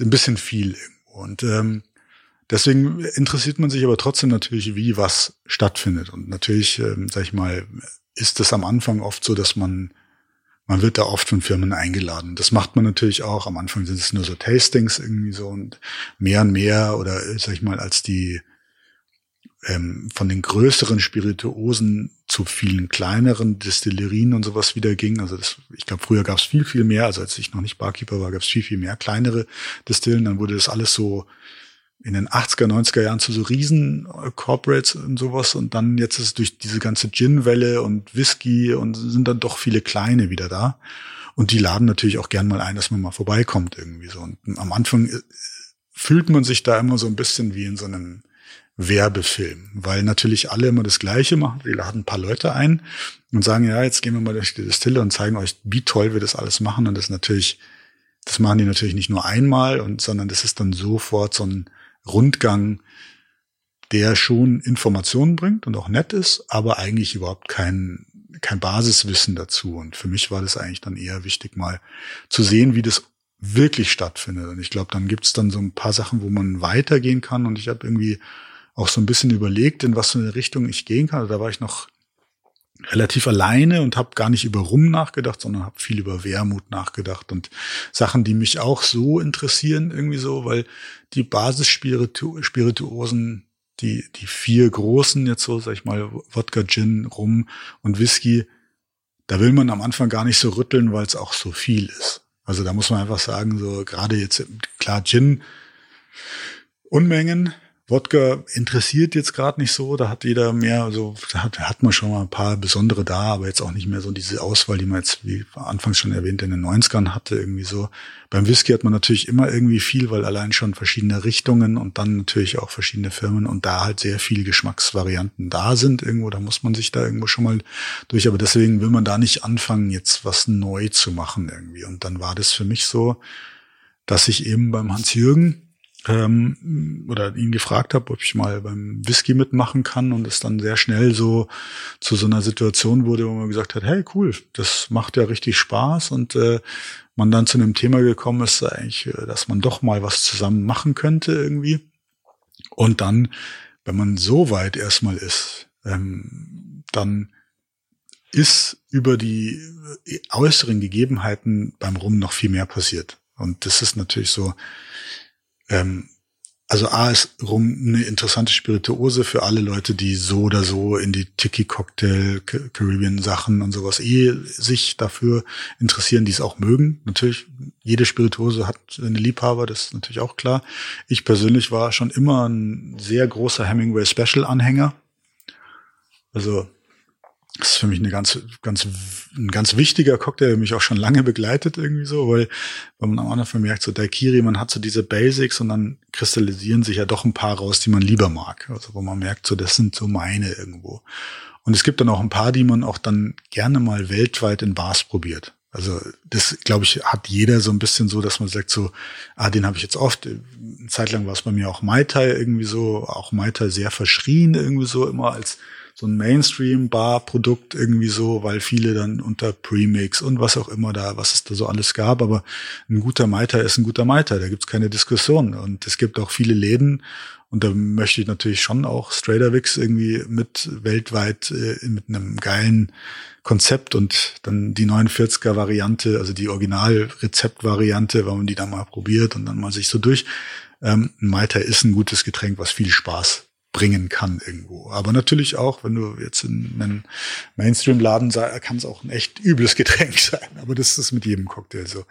ein bisschen viel irgendwo. Und ähm, deswegen interessiert man sich aber trotzdem natürlich, wie was stattfindet. Und natürlich, ähm, sag ich mal, ist es am Anfang oft so, dass man, man wird da oft von Firmen eingeladen. Das macht man natürlich auch. Am Anfang sind es nur so Tastings irgendwie so und mehr und mehr oder sag ich mal, als die ähm, von den größeren Spirituosen zu vielen kleineren Destillerien und sowas wieder ging. Also das, ich glaube, früher gab es viel, viel mehr. Also als ich noch nicht Barkeeper war, gab es viel, viel mehr kleinere Destillen. Dann wurde das alles so in den 80er, 90er Jahren zu so riesen äh, Corporates und sowas und dann jetzt ist durch diese ganze Gin-Welle und Whisky und sind dann doch viele kleine wieder da. Und die laden natürlich auch gern mal ein, dass man mal vorbeikommt irgendwie so. Und am Anfang äh, fühlt man sich da immer so ein bisschen wie in so einem Werbefilm, weil natürlich alle immer das Gleiche machen. Wir laden ein paar Leute ein und sagen, ja, jetzt gehen wir mal durch die Distille und zeigen euch, wie toll wir das alles machen. Und das natürlich, das machen die natürlich nicht nur einmal und, sondern das ist dann sofort so ein, Rundgang, der schon Informationen bringt und auch nett ist, aber eigentlich überhaupt keinen kein Basiswissen dazu. Und für mich war das eigentlich dann eher wichtig, mal zu sehen, wie das wirklich stattfindet. Und ich glaube, dann gibt's dann so ein paar Sachen, wo man weitergehen kann. Und ich habe irgendwie auch so ein bisschen überlegt, in was für eine Richtung ich gehen kann. Da war ich noch relativ alleine und habe gar nicht über Rum nachgedacht, sondern habe viel über Wermut nachgedacht und Sachen, die mich auch so interessieren irgendwie so, weil die Basisspirituosen, die die vier großen jetzt so, sag ich mal, Wodka, Gin, Rum und Whisky, da will man am Anfang gar nicht so rütteln, weil es auch so viel ist. Also da muss man einfach sagen, so gerade jetzt klar Gin Unmengen, Wodka interessiert jetzt gerade nicht so, da hat jeder mehr, also da hat, hat man schon mal ein paar besondere da, aber jetzt auch nicht mehr so diese Auswahl, die man jetzt, wie anfangs schon erwähnt, in den 90ern hatte, irgendwie so. Beim Whisky hat man natürlich immer irgendwie viel, weil allein schon verschiedene Richtungen und dann natürlich auch verschiedene Firmen und da halt sehr viel Geschmacksvarianten da sind irgendwo, da muss man sich da irgendwo schon mal durch, aber deswegen will man da nicht anfangen, jetzt was neu zu machen irgendwie. Und dann war das für mich so, dass ich eben beim Hans-Jürgen, ähm, oder ihn gefragt habe, ob ich mal beim Whisky mitmachen kann und es dann sehr schnell so zu so einer Situation wurde, wo man gesagt hat, hey cool, das macht ja richtig Spaß und äh, man dann zu einem Thema gekommen ist, eigentlich, äh, dass man doch mal was zusammen machen könnte irgendwie. Und dann, wenn man so weit erstmal ist, ähm, dann ist über die äh, äußeren Gegebenheiten beim Rum noch viel mehr passiert. Und das ist natürlich so, ähm, also A ist Rum eine interessante Spirituose für alle Leute, die so oder so in die Tiki-Cocktail, Caribbean-Sachen und sowas eh sich dafür interessieren, die es auch mögen. Natürlich, jede Spirituose hat eine Liebhaber, das ist natürlich auch klar. Ich persönlich war schon immer ein sehr großer Hemingway Special-Anhänger. Also das ist für mich eine ganz, ganz, ein ganz wichtiger Cocktail, der mich auch schon lange begleitet irgendwie so, weil, wenn man am Anfang merkt, so Daikiri, man hat so diese Basics und dann kristallisieren sich ja doch ein paar raus, die man lieber mag. Also wo man merkt, so das sind so meine irgendwo. Und es gibt dann auch ein paar, die man auch dann gerne mal weltweit in Bars probiert. Also das, glaube ich, hat jeder so ein bisschen so, dass man sagt so, ah, den habe ich jetzt oft. Eine Zeit lang war es bei mir auch Mai Tai irgendwie so, auch Mai Tai sehr verschrien irgendwie so immer als so ein Mainstream-Bar-Produkt irgendwie so, weil viele dann unter Premix und was auch immer da, was es da so alles gab. Aber ein guter Maiter ist ein guter Maiter, da gibt's keine Diskussion. Und es gibt auch viele Läden, und da möchte ich natürlich schon auch Straderwix irgendwie mit weltweit äh, mit einem geilen Konzept und dann die 49er Variante, also die Original-Rezept-Variante, wenn man die dann mal probiert und dann mal sich so durch. Ähm, Malta ist ein gutes Getränk, was viel Spaß bringen kann irgendwo. Aber natürlich auch, wenn du jetzt in einen Mainstream-Laden sagst, kann es auch ein echt übles Getränk sein. Aber das ist mit jedem Cocktail so.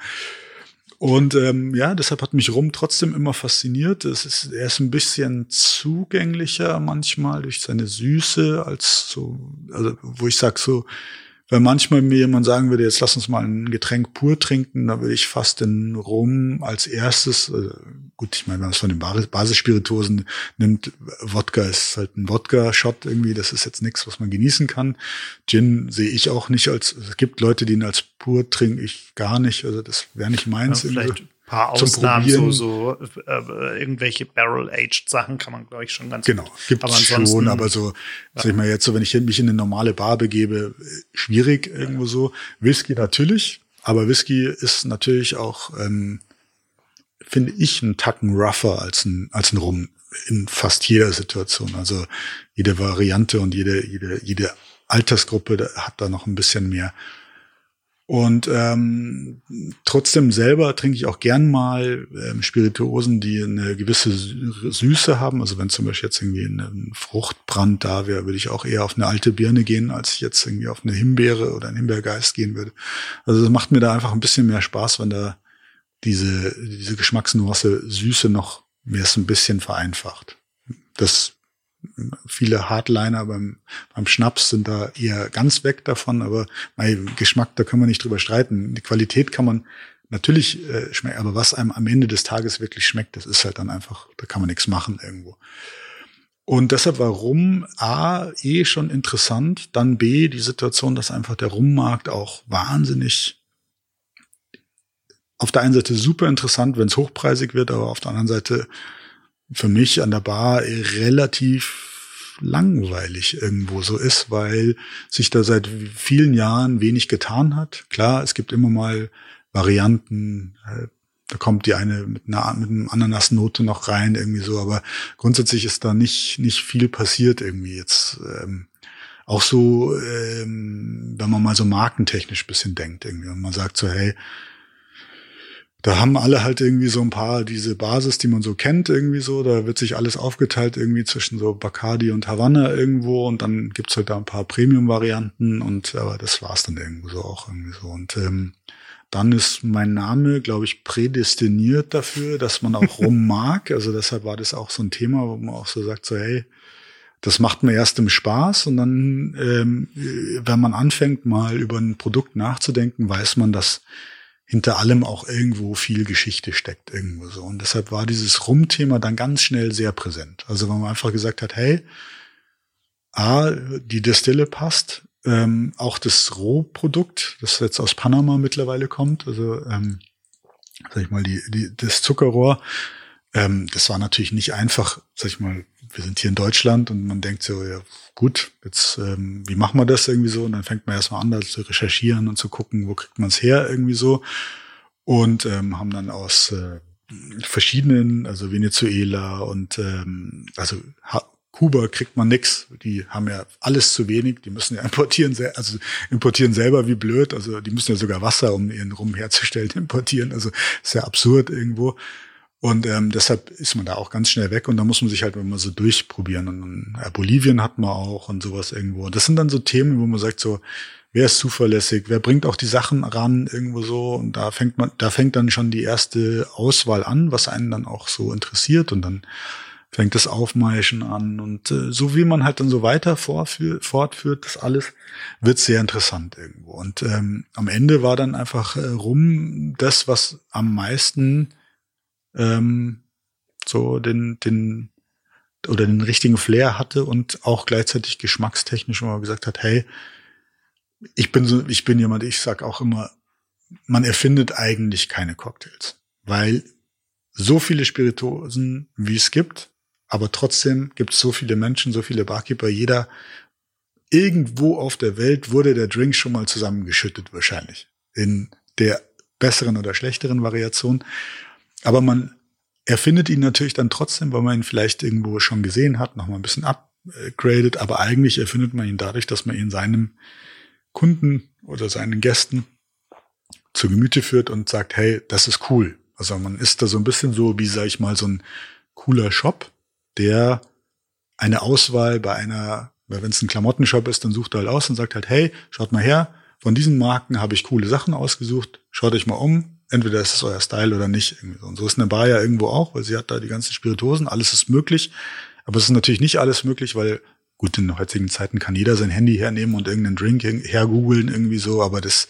Und ähm, ja, deshalb hat mich Rum trotzdem immer fasziniert. Es ist, er ist ein bisschen zugänglicher manchmal durch seine Süße als so, also wo ich sag so, weil manchmal mir jemand sagen würde, jetzt lass uns mal ein Getränk pur trinken, da würde ich fast den Rum als erstes, äh, gut, ich meine, wenn man es von den Basisspirituosen nimmt, Wodka ist halt ein Wodka-Shot irgendwie, das ist jetzt nichts, was man genießen kann. Gin sehe ich auch nicht als, es gibt Leute, die ihn als pur trinken, ich gar nicht, also das wäre nicht meins. Ja, vielleicht paar Ausnahmen, so, so äh, irgendwelche Barrel-Aged Sachen kann man, glaube ich, schon ganz Genau, gibt es schon, aber so, ja. sag ich mal jetzt so, wenn ich mich in eine normale Bar begebe, schwierig irgendwo so. Whisky natürlich, aber Whisky ist natürlich auch, ähm, finde ich, einen Tacken rougher als ein, als ein Rum in fast jeder Situation. Also jede Variante und jede, jede, jede Altersgruppe hat da noch ein bisschen mehr und ähm, trotzdem selber trinke ich auch gern mal ähm, Spirituosen, die eine gewisse Süße haben. Also wenn zum Beispiel jetzt irgendwie ein Fruchtbrand da wäre, würde ich auch eher auf eine alte Birne gehen, als ich jetzt irgendwie auf eine Himbeere oder einen Himbeergeist gehen würde. Also es macht mir da einfach ein bisschen mehr Spaß, wenn da diese, diese Geschmacksnuance Süße noch mehr so ein bisschen vereinfacht. Das viele Hardliner beim, beim Schnaps sind da eher ganz weg davon, aber mein Geschmack, da können wir nicht drüber streiten. Die Qualität kann man natürlich äh, schmecken, aber was einem am Ende des Tages wirklich schmeckt, das ist halt dann einfach, da kann man nichts machen irgendwo. Und deshalb war Rum A eh schon interessant, dann B die Situation, dass einfach der Rummarkt auch wahnsinnig auf der einen Seite super interessant, wenn es hochpreisig wird, aber auf der anderen Seite für mich an der Bar relativ langweilig irgendwo so ist, weil sich da seit vielen Jahren wenig getan hat. Klar, es gibt immer mal Varianten, äh, da kommt die eine mit einer, mit einer Ananasnote noch rein, irgendwie so, aber grundsätzlich ist da nicht, nicht viel passiert irgendwie jetzt. Ähm, auch so, ähm, wenn man mal so markentechnisch bisschen denkt, irgendwie, und man sagt so, hey, da haben alle halt irgendwie so ein paar diese Basis, die man so kennt, irgendwie so. Da wird sich alles aufgeteilt irgendwie zwischen so Bacardi und Havanna irgendwo und dann gibt's halt da ein paar Premium-Varianten und aber das war's dann irgendwo so auch irgendwie so. Und ähm, dann ist mein Name, glaube ich, prädestiniert dafür, dass man auch rum mag. Also deshalb war das auch so ein Thema, wo man auch so sagt, so hey, das macht mir erst im Spaß und dann, ähm, wenn man anfängt, mal über ein Produkt nachzudenken, weiß man, dass hinter allem auch irgendwo viel Geschichte steckt irgendwo so. Und deshalb war dieses Rum-Thema dann ganz schnell sehr präsent. Also wenn man einfach gesagt hat, hey, A, die Destille passt, ähm, auch das Rohprodukt, das jetzt aus Panama mittlerweile kommt, also ähm, sag ich mal, die, die, das Zuckerrohr, ähm, das war natürlich nicht einfach, sag ich mal, wir sind hier in Deutschland und man denkt so, ja gut, jetzt ähm, wie machen wir das irgendwie so? Und dann fängt man erstmal an, da zu recherchieren und zu gucken, wo kriegt man es her irgendwie so. Und ähm, haben dann aus äh, verschiedenen, also Venezuela und ähm, also ha Kuba kriegt man nix. Die haben ja alles zu wenig. Die müssen ja importieren, also importieren selber wie blöd. Also die müssen ja sogar Wasser, um ihren Rum herzustellen, importieren. Also ist ja absurd irgendwo. Und ähm, deshalb ist man da auch ganz schnell weg und da muss man sich halt immer so durchprobieren. Und äh, Bolivien hat man auch und sowas irgendwo. Und das sind dann so Themen, wo man sagt so, wer ist zuverlässig, wer bringt auch die Sachen ran irgendwo so. Und da fängt man, da fängt dann schon die erste Auswahl an, was einen dann auch so interessiert. Und dann fängt das Aufmeischen an. Und äh, so wie man halt dann so weiter fortführt, das alles, wird sehr interessant irgendwo. Und ähm, am Ende war dann einfach äh, rum das, was am meisten ähm, so den, den oder den richtigen Flair hatte und auch gleichzeitig geschmackstechnisch immer gesagt hat, hey, ich bin so, ich bin jemand, ich sag auch immer, man erfindet eigentlich keine Cocktails, weil so viele Spirituosen, wie es gibt, aber trotzdem gibt es so viele Menschen, so viele Barkeeper, jeder irgendwo auf der Welt wurde der Drink schon mal zusammengeschüttet wahrscheinlich in der besseren oder schlechteren Variation. Aber man erfindet ihn natürlich dann trotzdem, weil man ihn vielleicht irgendwo schon gesehen hat, nochmal ein bisschen upgradet, aber eigentlich erfindet man ihn dadurch, dass man ihn seinem Kunden oder seinen Gästen zu Gemüte führt und sagt, hey, das ist cool. Also man ist da so ein bisschen so, wie sag ich mal, so ein cooler Shop, der eine Auswahl bei einer, wenn es ein Klamottenshop ist, dann sucht er halt aus und sagt halt, hey, schaut mal her, von diesen Marken habe ich coole Sachen ausgesucht, schaut euch mal um, entweder ist es euer Style oder nicht. Und so ist eine Bar ja irgendwo auch, weil sie hat da die ganzen Spirituosen, alles ist möglich. Aber es ist natürlich nicht alles möglich, weil gut, in heutigen Zeiten kann jeder sein Handy hernehmen und irgendeinen Drink hergoogeln irgendwie so, aber das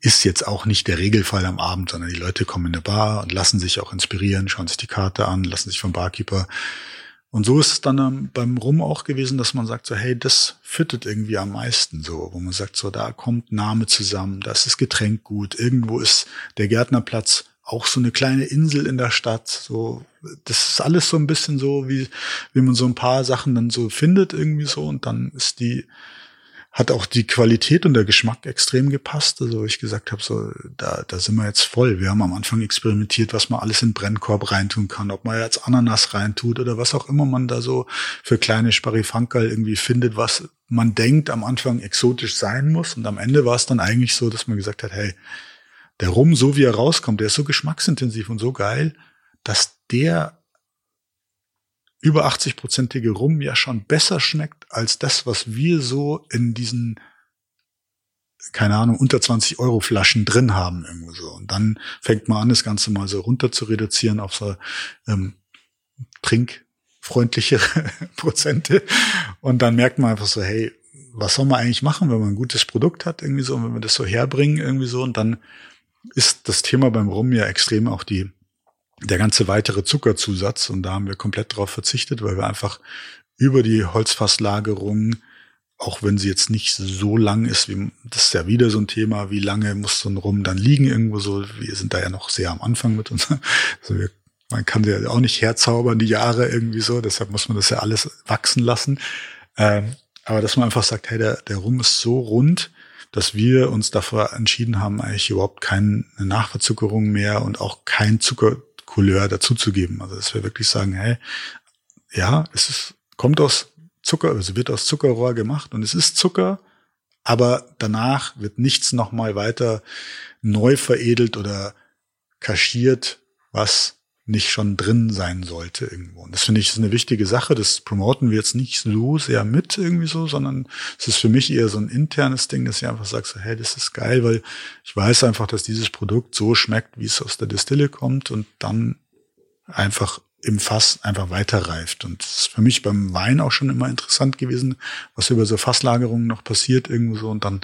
ist jetzt auch nicht der Regelfall am Abend, sondern die Leute kommen in eine Bar und lassen sich auch inspirieren, schauen sich die Karte an, lassen sich vom Barkeeper und so ist es dann beim Rum auch gewesen, dass man sagt so, hey, das fittet irgendwie am meisten so, wo man sagt so, da kommt Name zusammen, das ist Getränk gut, irgendwo ist der Gärtnerplatz auch so eine kleine Insel in der Stadt, so, das ist alles so ein bisschen so, wie, wie man so ein paar Sachen dann so findet irgendwie so und dann ist die, hat auch die Qualität und der Geschmack extrem gepasst. Also ich gesagt habe, so da, da sind wir jetzt voll. Wir haben am Anfang experimentiert, was man alles in Brennkorb reintun kann, ob man jetzt Ananas reintut oder was auch immer man da so für kleine Sparifankerl irgendwie findet, was man denkt am Anfang exotisch sein muss. Und am Ende war es dann eigentlich so, dass man gesagt hat, hey, der Rum, so wie er rauskommt, der ist so geschmacksintensiv und so geil, dass der über 80-prozentige Rum ja schon besser schmeckt als das, was wir so in diesen, keine Ahnung, unter 20 Euro Flaschen drin haben irgendwo so. Und dann fängt man an, das Ganze mal so runter zu reduzieren auf so ähm, trinkfreundlichere Prozente. Und dann merkt man einfach so, hey, was soll man eigentlich machen, wenn man ein gutes Produkt hat, irgendwie so, und wenn wir das so herbringen, irgendwie so, und dann ist das Thema beim Rum ja extrem auch die der ganze weitere Zuckerzusatz. Und da haben wir komplett darauf verzichtet, weil wir einfach über die Holzfasslagerung, auch wenn sie jetzt nicht so lang ist, wie das ist ja wieder so ein Thema, wie lange muss so ein Rum dann liegen irgendwo so. Wir sind da ja noch sehr am Anfang mit uns. Also wir man kann ja auch nicht herzaubern, die Jahre irgendwie so, deshalb muss man das ja alles wachsen lassen. Ähm, aber dass man einfach sagt, hey, der, der Rum ist so rund, dass wir uns dafür entschieden haben, eigentlich überhaupt keine Nachverzuckerung mehr und auch kein Zuckercouleur dazuzugeben. Also dass wir wirklich sagen, hey, ja, es ist, kommt aus Zucker, also wird aus Zuckerrohr gemacht und es ist Zucker, aber danach wird nichts nochmal weiter neu veredelt oder kaschiert, was nicht schon drin sein sollte irgendwo. Und das finde ich ist eine wichtige Sache. Das promoten wir jetzt nicht so sehr mit irgendwie so, sondern es ist für mich eher so ein internes Ding, dass ich einfach sage, so, hey, das ist geil, weil ich weiß einfach, dass dieses Produkt so schmeckt, wie es aus der Distille kommt und dann einfach im Fass einfach weiterreift. Und das ist für mich beim Wein auch schon immer interessant gewesen, was über so Fasslagerungen noch passiert irgendwo so. Und dann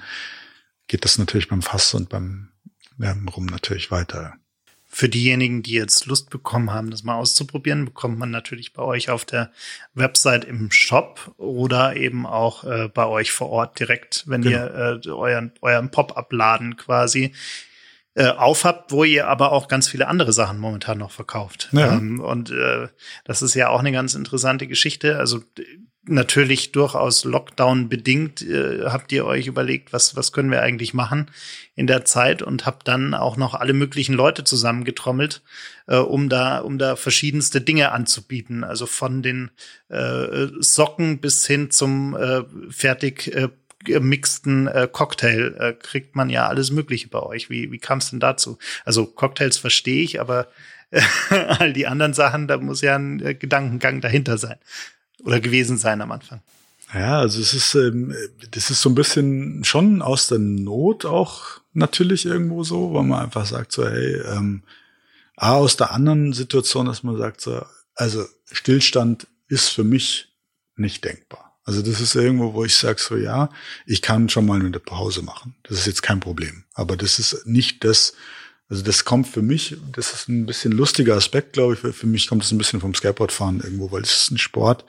geht das natürlich beim Fass und beim Rum natürlich weiter. Für diejenigen, die jetzt Lust bekommen haben, das mal auszuprobieren, bekommt man natürlich bei euch auf der Website im Shop oder eben auch äh, bei euch vor Ort direkt, wenn genau. ihr äh, euren, euren Pop-up-Laden quasi äh, aufhabt, wo ihr aber auch ganz viele andere Sachen momentan noch verkauft. Ja. Ähm, und äh, das ist ja auch eine ganz interessante Geschichte. Also natürlich durchaus Lockdown bedingt äh, habt ihr euch überlegt, was was können wir eigentlich machen in der Zeit und habt dann auch noch alle möglichen Leute zusammengetrommelt, äh, um da um da verschiedenste Dinge anzubieten, also von den äh, Socken bis hin zum äh, fertig äh, gemixten äh, Cocktail äh, kriegt man ja alles Mögliche bei euch. Wie, wie kam es denn dazu? Also Cocktails verstehe ich, aber all die anderen Sachen, da muss ja ein äh, Gedankengang dahinter sein oder gewesen sein am Anfang. Ja, also es ist, ähm, das ist so ein bisschen schon aus der Not auch natürlich irgendwo so, weil man einfach sagt so, hey, ähm, aus der anderen Situation, dass man sagt so, also Stillstand ist für mich nicht denkbar. Also das ist irgendwo, wo ich sage so, ja, ich kann schon mal eine Pause machen. Das ist jetzt kein Problem. Aber das ist nicht das, also das kommt für mich, das ist ein bisschen lustiger Aspekt, glaube ich. Für mich kommt es ein bisschen vom Skateboardfahren irgendwo, weil es ist ein Sport,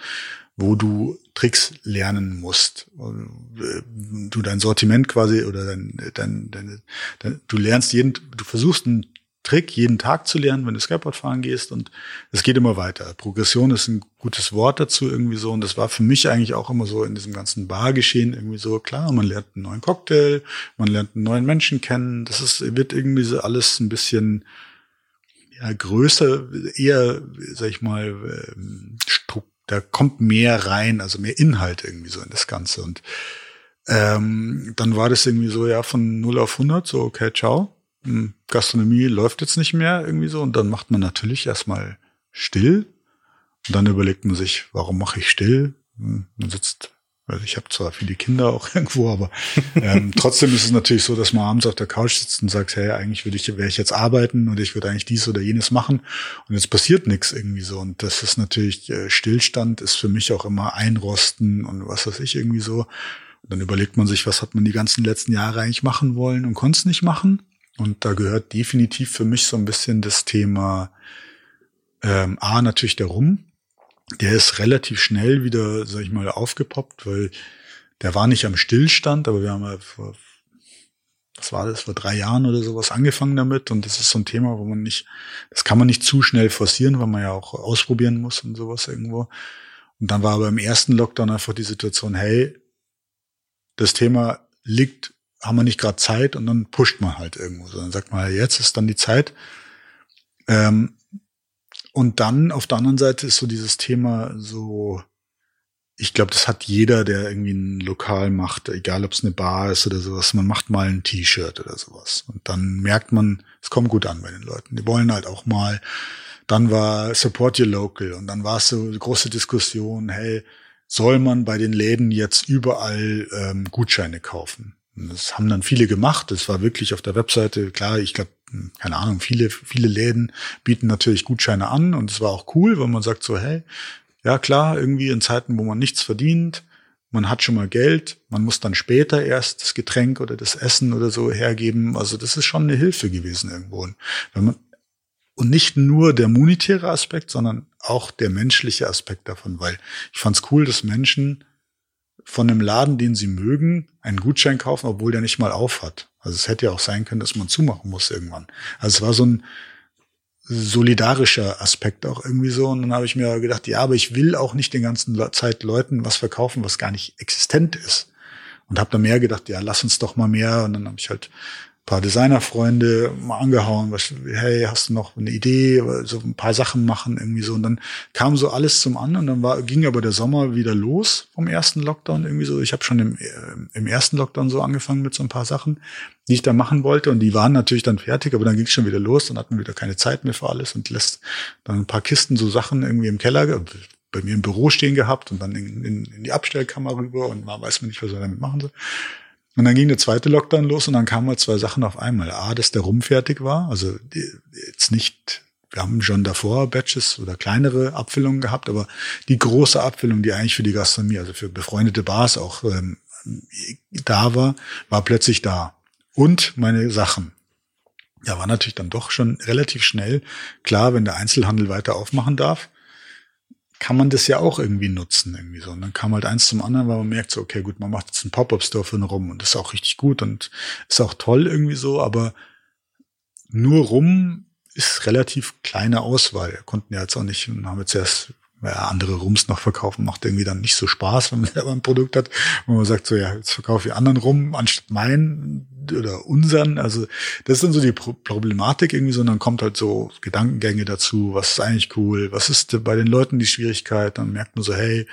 wo du Tricks lernen musst. Du dein Sortiment quasi oder dein, dein, dein, dein du lernst jeden, du versuchst einen Trick, jeden Tag zu lernen, wenn du Skateboard fahren gehst. Und es geht immer weiter. Progression ist ein gutes Wort dazu irgendwie so. Und das war für mich eigentlich auch immer so in diesem ganzen Bargeschehen irgendwie so, klar, man lernt einen neuen Cocktail, man lernt einen neuen Menschen kennen. Das ist, wird irgendwie so alles ein bisschen ja, größer, eher, sag ich mal, ähm, da kommt mehr rein, also mehr Inhalt irgendwie so in das Ganze. Und ähm, dann war das irgendwie so, ja, von 0 auf 100, so, okay, ciao Gastronomie läuft jetzt nicht mehr irgendwie so und dann macht man natürlich erstmal still und dann überlegt man sich, warum mache ich still? Hm, man sitzt, also ich habe zwar viele Kinder auch irgendwo, aber ähm, trotzdem ist es natürlich so, dass man abends auf der Couch sitzt und sagt, hey, eigentlich würde ich, wäre ich jetzt arbeiten und ich würde eigentlich dies oder jenes machen und jetzt passiert nichts irgendwie so und das ist natürlich äh, Stillstand ist für mich auch immer einrosten und was weiß ich irgendwie so. Und dann überlegt man sich, was hat man die ganzen letzten Jahre eigentlich machen wollen und konnte es nicht machen. Und da gehört definitiv für mich so ein bisschen das Thema ähm, A, natürlich der Rum. Der ist relativ schnell wieder, sag ich mal, aufgepoppt, weil der war nicht am Stillstand, aber wir haben ja vor, was war das, vor drei Jahren oder sowas angefangen damit. Und das ist so ein Thema, wo man nicht, das kann man nicht zu schnell forcieren, weil man ja auch ausprobieren muss und sowas irgendwo. Und dann war aber im ersten Lockdown einfach die Situation, hey, das Thema liegt haben wir nicht gerade Zeit und dann pusht man halt irgendwo. So, dann sagt man, jetzt ist dann die Zeit. Ähm, und dann auf der anderen Seite ist so dieses Thema so, ich glaube, das hat jeder, der irgendwie ein Lokal macht, egal ob es eine Bar ist oder sowas, man macht mal ein T-Shirt oder sowas. Und dann merkt man, es kommt gut an bei den Leuten. Die wollen halt auch mal, dann war Support Your Local und dann war es so eine große Diskussion, hey, soll man bei den Läden jetzt überall ähm, Gutscheine kaufen? Das haben dann viele gemacht. Das war wirklich auf der Webseite, klar, ich glaube, keine Ahnung, viele, viele Läden bieten natürlich Gutscheine an und es war auch cool, weil man sagt so, hey, ja klar, irgendwie in Zeiten, wo man nichts verdient, man hat schon mal Geld, man muss dann später erst das Getränk oder das Essen oder so hergeben. Also das ist schon eine Hilfe gewesen irgendwo. Man, und nicht nur der monetäre Aspekt, sondern auch der menschliche Aspekt davon, weil ich fand es cool, dass Menschen von einem Laden, den sie mögen, einen Gutschein kaufen, obwohl der nicht mal auf hat. Also es hätte ja auch sein können, dass man zumachen muss irgendwann. Also es war so ein, solidarischer Aspekt auch irgendwie so. Und dann habe ich mir gedacht, ja, aber ich will auch nicht den ganzen Zeit Leuten was verkaufen, was gar nicht existent ist. Und habe da mehr gedacht, ja, lass uns doch mal mehr. Und dann habe ich halt paar Designerfreunde mal angehauen, was, hey, hast du noch eine Idee, so ein paar Sachen machen irgendwie so und dann kam so alles zum an und dann war, ging aber der Sommer wieder los vom ersten Lockdown irgendwie so. Ich habe schon im, äh, im ersten Lockdown so angefangen mit so ein paar Sachen, die ich da machen wollte und die waren natürlich dann fertig, aber dann ging es schon wieder los, dann hatten wieder keine Zeit mehr für alles und lässt dann ein paar Kisten so Sachen irgendwie im Keller bei mir im Büro stehen gehabt und dann in, in, in die Abstellkammer rüber und man weiß man nicht, was er damit machen soll. Und dann ging der zweite Lockdown los und dann kamen halt zwei Sachen auf einmal. A, dass der Rum fertig war, also jetzt nicht, wir haben schon davor Batches oder kleinere Abfüllungen gehabt, aber die große Abfüllung, die eigentlich für die Gastronomie, also für befreundete Bars auch ähm, da war, war plötzlich da. Und meine Sachen. Da war natürlich dann doch schon relativ schnell klar, wenn der Einzelhandel weiter aufmachen darf, kann man das ja auch irgendwie nutzen irgendwie so. Und dann kam halt eins zum anderen, weil man merkt so, okay, gut, man macht jetzt einen Pop-up-Store für einen Rum und das ist auch richtig gut und ist auch toll irgendwie so, aber nur Rum ist relativ kleine Auswahl. Wir konnten ja jetzt auch nicht, haben jetzt erst ja, andere Rums noch verkaufen, macht irgendwie dann nicht so Spaß, wenn man selber ein Produkt hat, wo man sagt so, ja, jetzt verkaufe ich anderen Rum anstatt meinen oder unseren. Also das ist dann so die Problematik irgendwie, sondern kommt halt so Gedankengänge dazu, was ist eigentlich cool, was ist bei den Leuten die Schwierigkeit, dann merkt man so, hey,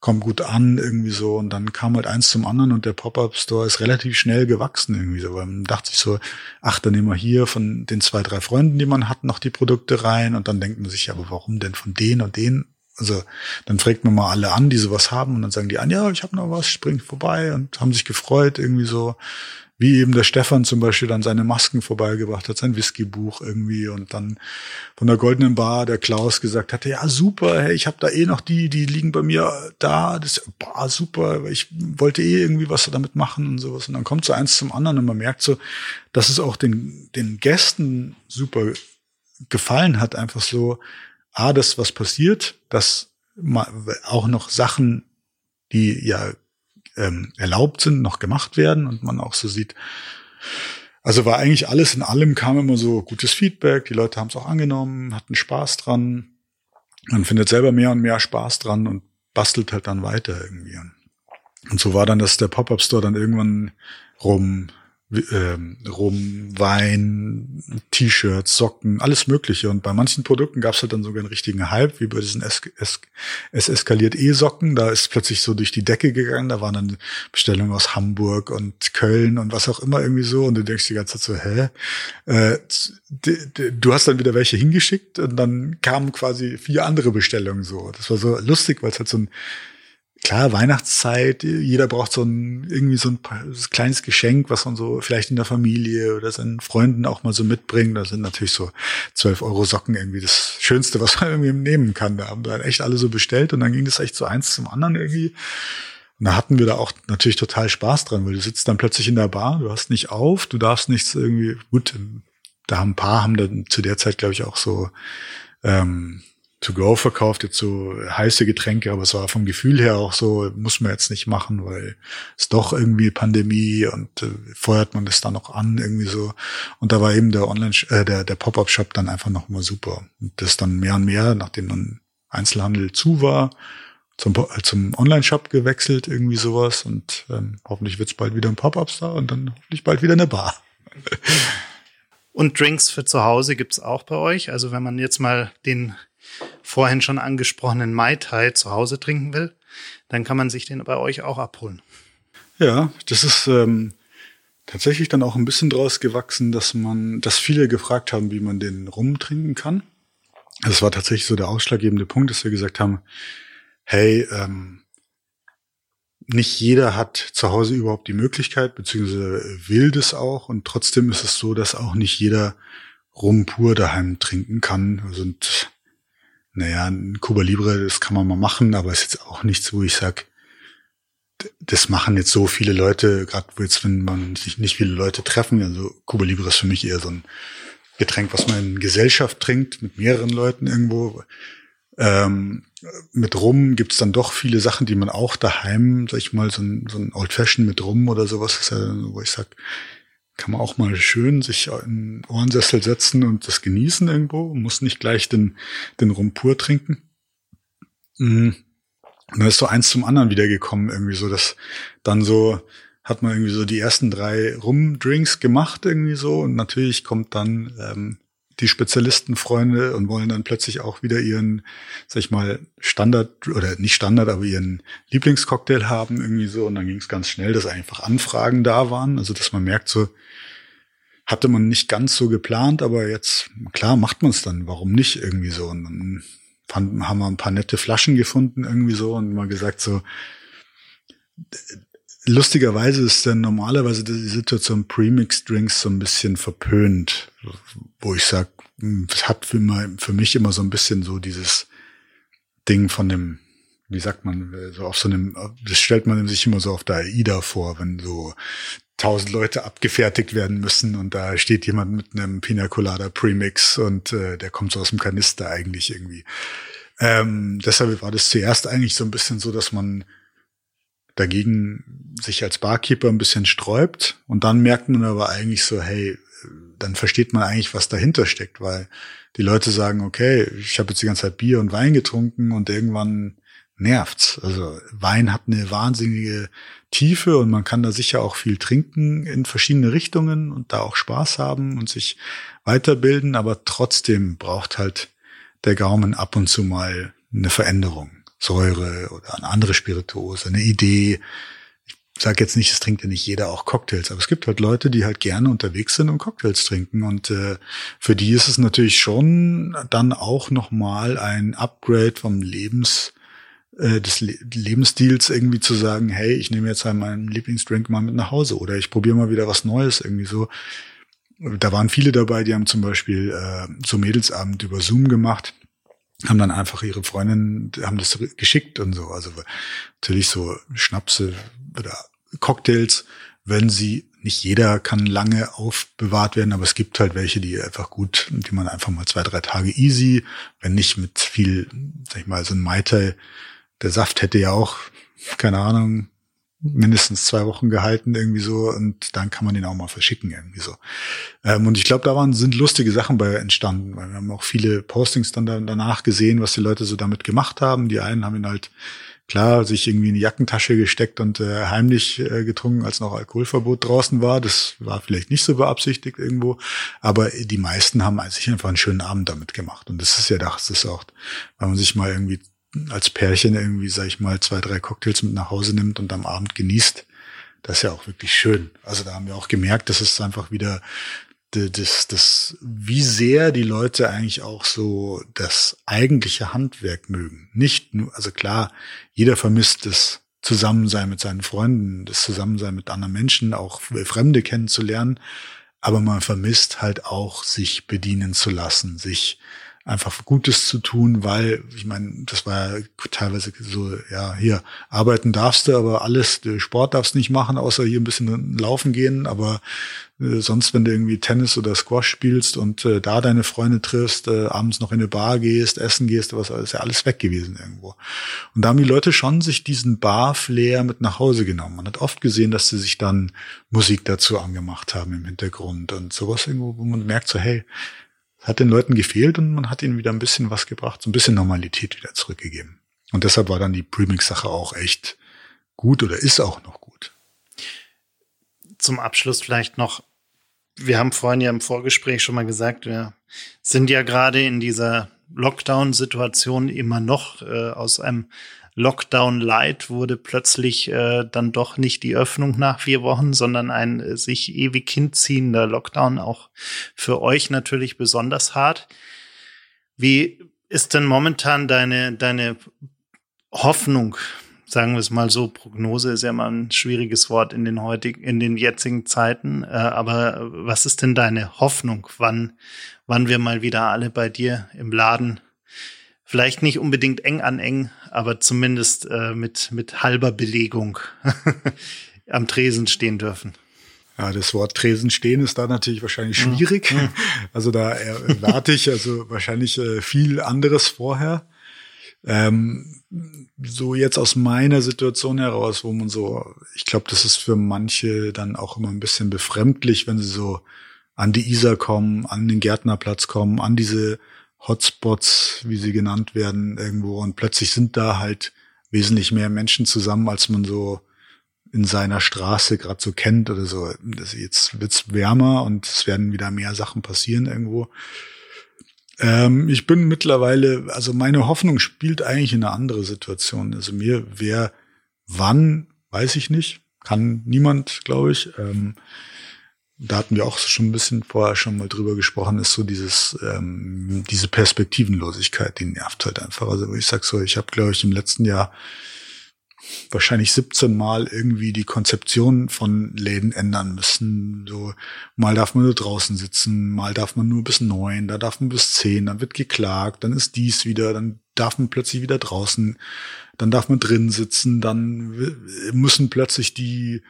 kommt gut an irgendwie so. Und dann kam halt eins zum anderen und der Pop-up-Store ist relativ schnell gewachsen irgendwie so, weil man dachte sich so, ach, dann nehmen wir hier von den zwei, drei Freunden, die man hat, noch die Produkte rein. Und dann denkt man sich, aber warum denn von denen und denen? Also dann fragt man mal alle an, die sowas haben. Und dann sagen die an, ja, ich habe noch was, springt vorbei. Und haben sich gefreut irgendwie so. Wie eben der Stefan zum Beispiel dann seine Masken vorbeigebracht hat, sein Whiskybuch irgendwie und dann von der Goldenen Bar der Klaus gesagt hatte, ja super, hey, ich habe da eh noch die, die liegen bei mir da, das boah, super, ich wollte eh irgendwie was damit machen und sowas. Und dann kommt so eins zum anderen und man merkt so, dass es auch den, den Gästen super gefallen hat, einfach so, A, das, was passiert, dass auch noch Sachen, die ja ähm, erlaubt sind, noch gemacht werden und man auch so sieht, also war eigentlich alles in allem kam immer so gutes Feedback, die Leute haben es auch angenommen, hatten Spaß dran, man findet selber mehr und mehr Spaß dran und bastelt halt dann weiter irgendwie. Und so war dann, dass der Pop-Up-Store dann irgendwann rum ähm, Rum, Wein, T-Shirts, Socken, alles Mögliche. Und bei manchen Produkten gab es halt dann sogar einen richtigen Hype, wie bei diesen es, es, es eskaliert E-Socken. Da ist plötzlich so durch die Decke gegangen. Da waren dann Bestellungen aus Hamburg und Köln und was auch immer irgendwie so. Und du denkst die ganze Zeit so, hä? Äh, du hast dann wieder welche hingeschickt und dann kamen quasi vier andere Bestellungen so. Das war so lustig, weil es halt so ein klar, Weihnachtszeit, jeder braucht so ein, irgendwie so ein kleines Geschenk, was man so vielleicht in der Familie oder seinen Freunden auch mal so mitbringt. Da sind natürlich so 12 Euro Socken irgendwie das Schönste, was man irgendwie nehmen kann. Da haben wir echt alle so bestellt und dann ging das echt so eins zum anderen irgendwie. Und da hatten wir da auch natürlich total Spaß dran, weil du sitzt dann plötzlich in der Bar, du hast nicht auf, du darfst nichts irgendwie, gut, da haben ein paar haben dann zu der Zeit, glaube ich, auch so ähm, to go verkauft, jetzt so heiße Getränke, aber es war vom Gefühl her auch so, muss man jetzt nicht machen, weil es doch irgendwie Pandemie und äh, feuert man das dann noch an irgendwie so. Und da war eben der Online, äh, der, der Pop-up-Shop dann einfach noch mal super. Und das dann mehr und mehr, nachdem dann Einzelhandel zu war, zum, äh, zum Online-Shop gewechselt, irgendwie sowas. Und ähm, hoffentlich wird's bald wieder ein Pop-up-Star und dann hoffentlich bald wieder eine Bar. Und Drinks für zu Hause gibt's auch bei euch. Also wenn man jetzt mal den vorhin schon angesprochenen Mai Tai zu Hause trinken will, dann kann man sich den bei euch auch abholen. Ja, das ist ähm, tatsächlich dann auch ein bisschen draus gewachsen, dass man, dass viele gefragt haben, wie man den rumtrinken kann. Das war tatsächlich so der ausschlaggebende Punkt, dass wir gesagt haben, hey, ähm, nicht jeder hat zu Hause überhaupt die Möglichkeit, beziehungsweise will das auch. Und trotzdem ist es so, dass auch nicht jeder Rum pur daheim trinken kann. Also, naja, ein Cuba Libre, das kann man mal machen, aber ist jetzt auch nichts, wo ich sag, das machen jetzt so viele Leute, gerade jetzt, wenn man sich nicht viele Leute treffen. Also Cuba Libre ist für mich eher so ein Getränk, was man in Gesellschaft trinkt, mit mehreren Leuten irgendwo. Ähm, mit Rum gibt's dann doch viele Sachen, die man auch daheim, sag ich mal, so ein, so ein Old Fashion mit Rum oder sowas ist ja, wo ich sag, kann man auch mal schön sich in Ohrensessel setzen und das genießen irgendwo. Muss nicht gleich den, den Rum pur trinken. Mhm. Und dann ist so eins zum anderen wieder gekommen, irgendwie so, dass dann so hat man irgendwie so die ersten drei Rum-Drinks gemacht irgendwie so und natürlich kommt dann ähm, die Spezialistenfreunde und wollen dann plötzlich auch wieder ihren, sag ich mal, Standard oder nicht Standard, aber ihren Lieblingscocktail haben irgendwie so. Und dann ging es ganz schnell, dass einfach Anfragen da waren. Also dass man merkt, so hatte man nicht ganz so geplant, aber jetzt, klar, macht man es dann. Warum nicht irgendwie so? Und dann fanden, haben wir ein paar nette Flaschen gefunden irgendwie so und mal gesagt so, lustigerweise ist dann normalerweise die Situation Premix Drinks so ein bisschen verpönt, wo ich sag, hm, es hat für mich immer so ein bisschen so dieses Ding von dem, wie sagt man, so auf so einem, das stellt man sich immer so auf der AIDA vor, wenn so tausend Leute abgefertigt werden müssen und da steht jemand mit einem Pina Colada Premix und äh, der kommt so aus dem Kanister eigentlich irgendwie. Ähm, deshalb war das zuerst eigentlich so ein bisschen so, dass man dagegen sich als Barkeeper ein bisschen sträubt und dann merkt man aber eigentlich so, hey, dann versteht man eigentlich, was dahinter steckt, weil die Leute sagen, okay, ich habe jetzt die ganze Zeit Bier und Wein getrunken und irgendwann nervt's. Also Wein hat eine wahnsinnige Tiefe und man kann da sicher auch viel trinken in verschiedene Richtungen und da auch Spaß haben und sich weiterbilden, aber trotzdem braucht halt der Gaumen ab und zu mal eine Veränderung. Säure oder eine andere Spirituose, eine Idee. Ich sage jetzt nicht, es trinkt ja nicht jeder auch Cocktails, aber es gibt halt Leute, die halt gerne unterwegs sind und Cocktails trinken. Und äh, für die ist es natürlich schon dann auch nochmal ein Upgrade vom Lebens äh, des Le Lebensstils irgendwie zu sagen, hey, ich nehme jetzt halt meinen Lieblingsdrink mal mit nach Hause oder ich probiere mal wieder was Neues irgendwie so. Da waren viele dabei, die haben zum Beispiel äh, so Mädelsabend über Zoom gemacht haben dann einfach ihre Freundin, haben das geschickt und so. Also natürlich so Schnapse oder Cocktails, wenn sie, nicht jeder kann lange aufbewahrt werden, aber es gibt halt welche, die einfach gut, die man einfach mal zwei, drei Tage easy, wenn nicht mit viel, sag ich mal, so ein Maite, der Saft hätte ja auch, keine Ahnung, mindestens zwei Wochen gehalten irgendwie so und dann kann man den auch mal verschicken irgendwie so. Ähm, und ich glaube, da waren sind lustige Sachen bei entstanden, weil wir haben auch viele Postings dann danach gesehen, was die Leute so damit gemacht haben. Die einen haben ihn halt klar sich irgendwie in die Jackentasche gesteckt und äh, heimlich äh, getrunken, als noch Alkoholverbot draußen war. Das war vielleicht nicht so beabsichtigt irgendwo, aber die meisten haben sich einfach einen schönen Abend damit gemacht. Und das ist ja das ist auch, weil man sich mal irgendwie als Pärchen irgendwie, sag ich mal, zwei, drei Cocktails mit nach Hause nimmt und am Abend genießt. Das ist ja auch wirklich schön. Also da haben wir auch gemerkt, dass es einfach wieder das, das, wie sehr die Leute eigentlich auch so das eigentliche Handwerk mögen. Nicht nur, also klar, jeder vermisst das Zusammensein mit seinen Freunden, das Zusammensein mit anderen Menschen, auch Fremde kennenzulernen. Aber man vermisst halt auch, sich bedienen zu lassen, sich einfach Gutes zu tun, weil, ich meine, das war ja teilweise so, ja, hier, arbeiten darfst du, aber alles, Sport darfst nicht machen, außer hier ein bisschen laufen gehen, aber äh, sonst, wenn du irgendwie Tennis oder Squash spielst und äh, da deine Freunde triffst, äh, abends noch in eine Bar gehst, essen gehst, was ist ja alles weg gewesen irgendwo. Und da haben die Leute schon sich diesen Bar-Flair mit nach Hause genommen. Man hat oft gesehen, dass sie sich dann Musik dazu angemacht haben im Hintergrund und sowas irgendwo, wo man merkt so, hey, hat den Leuten gefehlt und man hat ihnen wieder ein bisschen was gebracht, so ein bisschen Normalität wieder zurückgegeben. Und deshalb war dann die Premix-Sache auch echt gut oder ist auch noch gut. Zum Abschluss vielleicht noch, wir haben vorhin ja im Vorgespräch schon mal gesagt, wir sind ja gerade in dieser Lockdown-Situation immer noch äh, aus einem Lockdown Light wurde plötzlich äh, dann doch nicht die Öffnung nach vier Wochen, sondern ein äh, sich ewig hinziehender Lockdown, auch für euch natürlich besonders hart. Wie ist denn momentan deine, deine Hoffnung, sagen wir es mal so, Prognose ist ja mal ein schwieriges Wort in den heutigen, in den jetzigen Zeiten, äh, aber was ist denn deine Hoffnung, wann, wann wir mal wieder alle bei dir im Laden vielleicht nicht unbedingt eng an eng, aber zumindest äh, mit, mit halber Belegung am Tresen stehen dürfen. Ja, das Wort Tresen stehen ist da natürlich wahrscheinlich schwierig. Mhm. Also da erwarte ich also wahrscheinlich äh, viel anderes vorher. Ähm, so jetzt aus meiner Situation heraus, wo man so, ich glaube, das ist für manche dann auch immer ein bisschen befremdlich, wenn sie so an die Isar kommen, an den Gärtnerplatz kommen, an diese Hotspots, wie sie genannt werden, irgendwo. Und plötzlich sind da halt wesentlich mehr Menschen zusammen, als man so in seiner Straße gerade so kennt oder so. Das, jetzt wird's wärmer und es werden wieder mehr Sachen passieren irgendwo. Ähm, ich bin mittlerweile, also meine Hoffnung spielt eigentlich in eine andere Situation. Also mir wäre, wann, weiß ich nicht, kann niemand, glaube ich. Ähm, da hatten wir auch schon ein bisschen vorher schon mal drüber gesprochen, ist so dieses, ähm, diese Perspektivenlosigkeit, die nervt halt einfach. Also ich sag so, ich habe, glaube ich, im letzten Jahr wahrscheinlich 17 Mal irgendwie die Konzeption von Läden ändern müssen. So, mal darf man nur draußen sitzen, mal darf man nur bis neun, da darf man bis zehn, dann wird geklagt, dann ist dies wieder, dann darf man plötzlich wieder draußen, dann darf man drin sitzen, dann müssen plötzlich die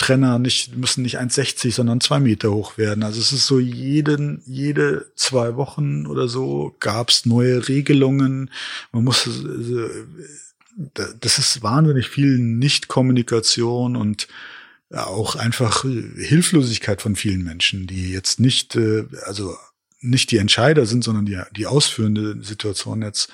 Trenner nicht, müssen nicht 1,60, sondern zwei Meter hoch werden. Also es ist so jeden, jede zwei Wochen oder so gab's neue Regelungen. Man muss, also, das ist wahnsinnig viel Nichtkommunikation und auch einfach Hilflosigkeit von vielen Menschen, die jetzt nicht, äh, also nicht die Entscheider sind, sondern die, die ausführende Situation jetzt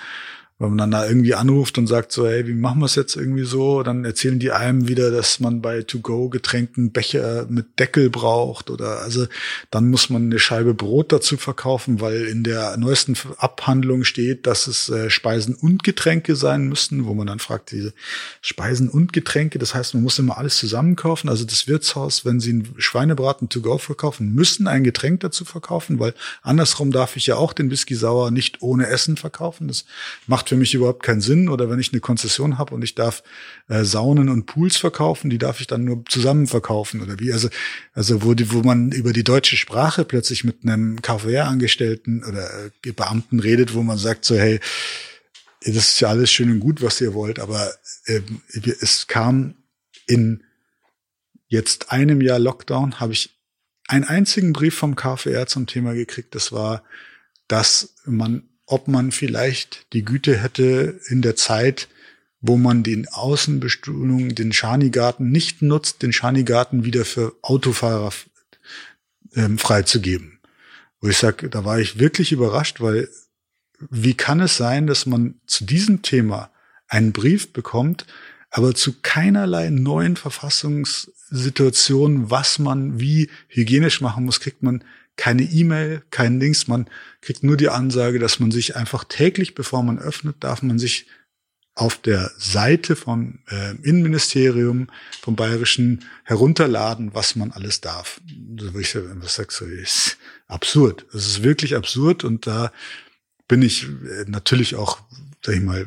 wenn man dann da irgendwie anruft und sagt so, hey, wie machen wir es jetzt irgendwie so? Dann erzählen die einem wieder, dass man bei To-Go-Getränken Becher mit Deckel braucht oder also dann muss man eine Scheibe Brot dazu verkaufen, weil in der neuesten Abhandlung steht, dass es äh, Speisen und Getränke sein müssen, wo man dann fragt, diese Speisen und Getränke, das heißt, man muss immer alles zusammen kaufen. Also das Wirtshaus, wenn sie einen Schweinebraten To-Go verkaufen, müssen ein Getränk dazu verkaufen, weil andersrum darf ich ja auch den Whisky Sauer nicht ohne Essen verkaufen. Das macht macht für mich überhaupt keinen Sinn. Oder wenn ich eine Konzession habe und ich darf äh, Saunen und Pools verkaufen, die darf ich dann nur zusammen verkaufen oder wie? Also, also wo, die, wo man über die deutsche Sprache plötzlich mit einem KVR-Angestellten oder äh, Beamten redet, wo man sagt so, hey, das ist ja alles schön und gut, was ihr wollt, aber äh, es kam in jetzt einem Jahr Lockdown, habe ich einen einzigen Brief vom KVR zum Thema gekriegt. Das war, dass man ob man vielleicht die Güte hätte in der Zeit, wo man den Außenbestuhlung, den Schanigarten nicht nutzt, den Schanigarten wieder für Autofahrer ähm, freizugeben. Wo ich sage, da war ich wirklich überrascht, weil wie kann es sein, dass man zu diesem Thema einen Brief bekommt, aber zu keinerlei neuen Verfassungssituationen, was man wie hygienisch machen muss, kriegt man keine E-Mail, kein Links. Man kriegt nur die Ansage, dass man sich einfach täglich, bevor man öffnet, darf man sich auf der Seite vom äh, Innenministerium, vom Bayerischen herunterladen, was man alles darf. So würde ich was sagst du, ist absurd. Es ist wirklich absurd und da bin ich äh, natürlich auch, sag ich mal,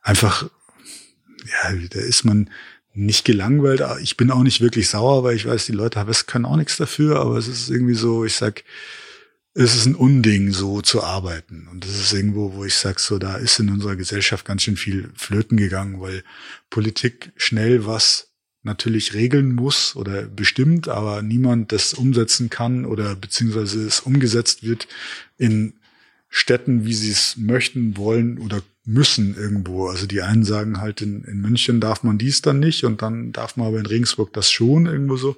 einfach, ja, da ist man nicht gelangweilt. Ich bin auch nicht wirklich sauer, weil ich weiß, die Leute können auch nichts dafür, aber es ist irgendwie so, ich sag, es ist ein Unding, so zu arbeiten. Und das ist irgendwo, wo ich sag, so, da ist in unserer Gesellschaft ganz schön viel flöten gegangen, weil Politik schnell was natürlich regeln muss oder bestimmt, aber niemand das umsetzen kann oder beziehungsweise es umgesetzt wird in Städten, wie sie es möchten, wollen oder müssen irgendwo. Also die einen sagen halt, in, in München darf man dies dann nicht und dann darf man aber in Regensburg das schon irgendwo so.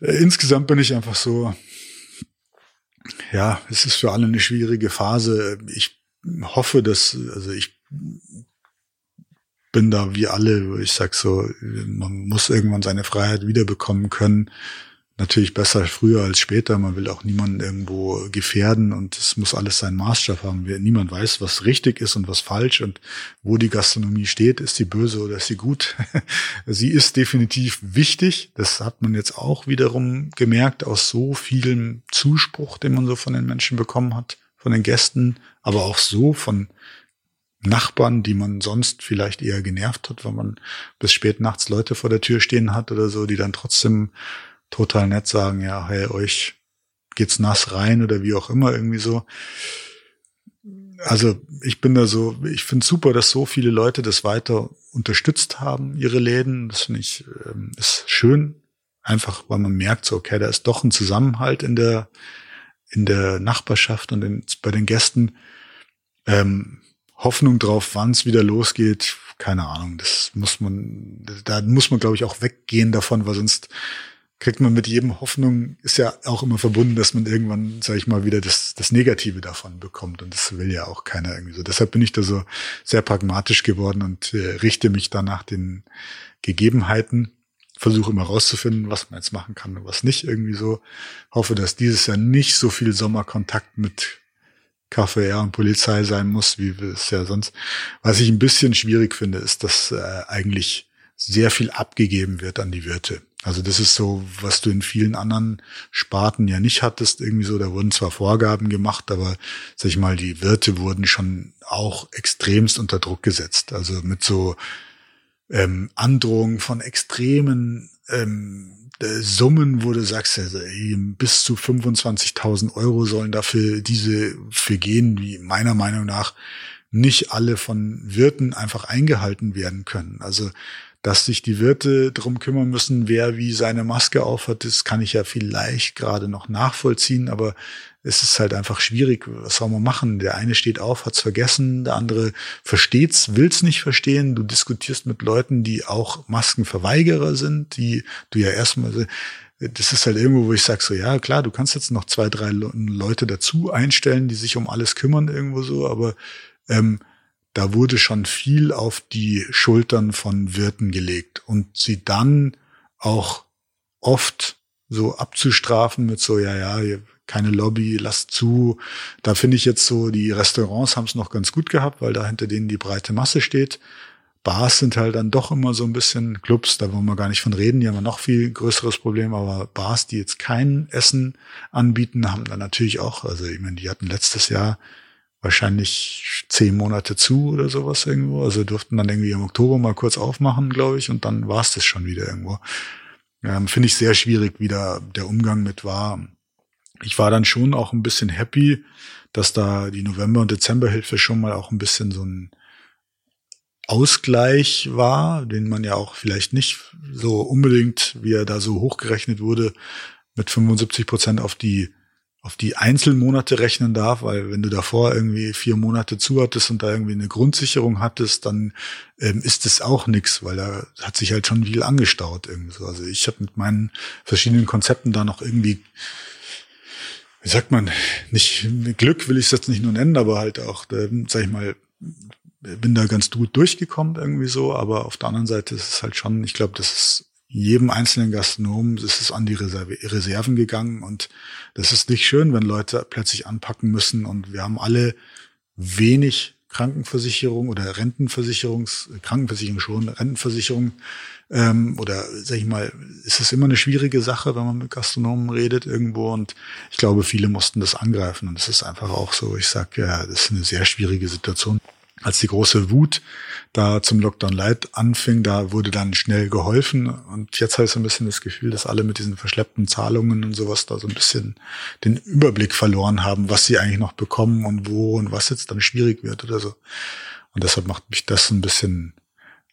Äh, insgesamt bin ich einfach so, ja, es ist für alle eine schwierige Phase. Ich hoffe, dass, also ich bin da wie alle, ich sag so, man muss irgendwann seine Freiheit wiederbekommen können natürlich besser früher als später. Man will auch niemanden irgendwo gefährden und es muss alles seinen Maßstab haben. Niemand weiß, was richtig ist und was falsch und wo die Gastronomie steht. Ist sie böse oder ist sie gut? sie ist definitiv wichtig. Das hat man jetzt auch wiederum gemerkt aus so vielem Zuspruch, den man so von den Menschen bekommen hat, von den Gästen, aber auch so von Nachbarn, die man sonst vielleicht eher genervt hat, weil man bis spät nachts Leute vor der Tür stehen hat oder so, die dann trotzdem total nett sagen, ja, hey, euch geht's nass rein oder wie auch immer, irgendwie so. Also ich bin da so, ich finde super, dass so viele Leute das weiter unterstützt haben, ihre Läden. Das finde ich, ähm, ist schön. Einfach, weil man merkt so, okay, da ist doch ein Zusammenhalt in der, in der Nachbarschaft und in, bei den Gästen. Ähm, Hoffnung drauf, wann es wieder losgeht, keine Ahnung. Das muss man, da muss man, glaube ich, auch weggehen davon, weil sonst kriegt man mit jedem Hoffnung, ist ja auch immer verbunden, dass man irgendwann, sage ich mal, wieder das, das Negative davon bekommt. Und das will ja auch keiner irgendwie so. Deshalb bin ich da so sehr pragmatisch geworden und äh, richte mich da nach den Gegebenheiten. Versuche immer rauszufinden, was man jetzt machen kann und was nicht irgendwie so. Hoffe, dass dieses Jahr nicht so viel Sommerkontakt mit KVR und Polizei sein muss, wie es ja sonst. Was ich ein bisschen schwierig finde, ist, dass äh, eigentlich sehr viel abgegeben wird an die Wirte. Also das ist so, was du in vielen anderen Sparten ja nicht hattest. Irgendwie so, da wurden zwar Vorgaben gemacht, aber sag ich mal, die Wirte wurden schon auch extremst unter Druck gesetzt. Also mit so ähm, Androhungen von extremen ähm, äh, Summen, wo du sagst, also, bis zu 25.000 Euro sollen dafür diese für gehen, die meiner Meinung nach nicht alle von Wirten einfach eingehalten werden können. Also dass sich die Wirte drum kümmern müssen, wer wie seine Maske aufhat, das kann ich ja vielleicht gerade noch nachvollziehen, aber es ist halt einfach schwierig. Was soll man machen? Der eine steht auf, hat's vergessen, der andere versteht's, will's nicht verstehen. Du diskutierst mit Leuten, die auch Maskenverweigerer sind, die du ja erstmal das ist halt irgendwo, wo ich sage so, ja klar, du kannst jetzt noch zwei, drei Leute dazu einstellen, die sich um alles kümmern irgendwo so, aber ähm, da wurde schon viel auf die Schultern von Wirten gelegt und sie dann auch oft so abzustrafen mit so, ja, ja, keine Lobby, lasst zu. Da finde ich jetzt so, die Restaurants haben es noch ganz gut gehabt, weil da hinter denen die breite Masse steht. Bars sind halt dann doch immer so ein bisschen Clubs, da wollen wir gar nicht von reden, die haben ein noch viel größeres Problem, aber Bars, die jetzt kein Essen anbieten, haben dann natürlich auch, also ich meine, die hatten letztes Jahr wahrscheinlich zehn Monate zu oder sowas irgendwo. Also durften dann irgendwie im Oktober mal kurz aufmachen, glaube ich, und dann war es das schon wieder irgendwo. Ähm, Finde ich sehr schwierig, wie da der Umgang mit war. Ich war dann schon auch ein bisschen happy, dass da die November- und Dezemberhilfe schon mal auch ein bisschen so ein Ausgleich war, den man ja auch vielleicht nicht so unbedingt, wie er da so hochgerechnet wurde, mit 75 Prozent auf die auf die Einzelmonate rechnen darf, weil wenn du davor irgendwie vier Monate zu hattest und da irgendwie eine Grundsicherung hattest, dann ähm, ist es auch nix, weil da hat sich halt schon viel angestaut irgendwie so. Also ich habe mit meinen verschiedenen Konzepten da noch irgendwie, wie sagt man, nicht Glück will ich es jetzt nicht nur nennen, aber halt auch, äh, sag ich mal, bin da ganz gut durchgekommen irgendwie so, aber auf der anderen Seite ist es halt schon, ich glaube, das ist jedem einzelnen Gastronomen ist es an die Reserven gegangen und das ist nicht schön, wenn Leute plötzlich anpacken müssen und wir haben alle wenig Krankenversicherung oder Rentenversicherungs, Krankenversicherung schon, Rentenversicherung ähm, oder sag ich mal, ist es immer eine schwierige Sache, wenn man mit Gastronomen redet irgendwo und ich glaube, viele mussten das angreifen und es ist einfach auch so, ich sag ja, das ist eine sehr schwierige Situation als die große Wut da zum Lockdown Light anfing, da wurde dann schnell geholfen. Und jetzt habe ich so ein bisschen das Gefühl, dass alle mit diesen verschleppten Zahlungen und sowas da so ein bisschen den Überblick verloren haben, was sie eigentlich noch bekommen und wo und was jetzt dann schwierig wird oder so. Und deshalb macht mich das ein bisschen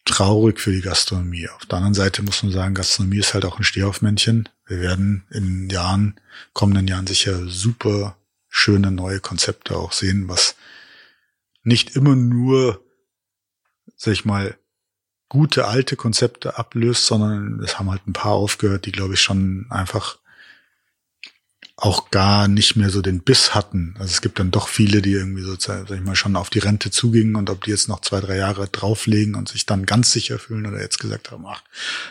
traurig für die Gastronomie. Auf der anderen Seite muss man sagen, Gastronomie ist halt auch ein Stehaufmännchen. Wir werden in Jahren, kommenden Jahren sicher super schöne neue Konzepte auch sehen, was nicht immer nur, sag ich mal, gute alte Konzepte ablöst, sondern es haben halt ein paar aufgehört, die, glaube ich, schon einfach auch gar nicht mehr so den Biss hatten. Also es gibt dann doch viele, die irgendwie so, sag ich mal, schon auf die Rente zugingen und ob die jetzt noch zwei, drei Jahre drauflegen und sich dann ganz sicher fühlen oder jetzt gesagt haben, ach,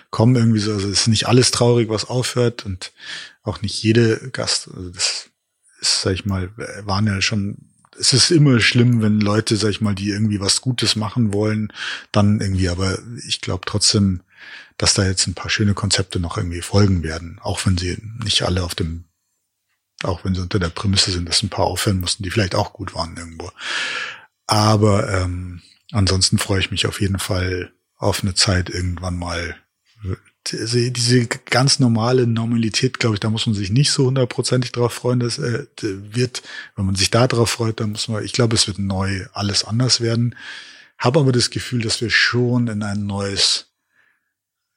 komm irgendwie so. Also es ist nicht alles traurig, was aufhört und auch nicht jede Gast, also das ist, sag ich mal, waren ja schon es ist immer schlimm, wenn Leute, sag ich mal, die irgendwie was Gutes machen wollen, dann irgendwie, aber ich glaube trotzdem, dass da jetzt ein paar schöne Konzepte noch irgendwie folgen werden, auch wenn sie nicht alle auf dem, auch wenn sie unter der Prämisse sind, dass ein paar aufhören mussten, die vielleicht auch gut waren irgendwo. Aber ähm, ansonsten freue ich mich auf jeden Fall auf eine Zeit irgendwann mal diese ganz normale Normalität, glaube ich, da muss man sich nicht so hundertprozentig drauf freuen. Das äh, wird, wenn man sich da drauf freut, dann muss man, ich glaube, es wird neu alles anders werden. Habe aber das Gefühl, dass wir schon in ein neues,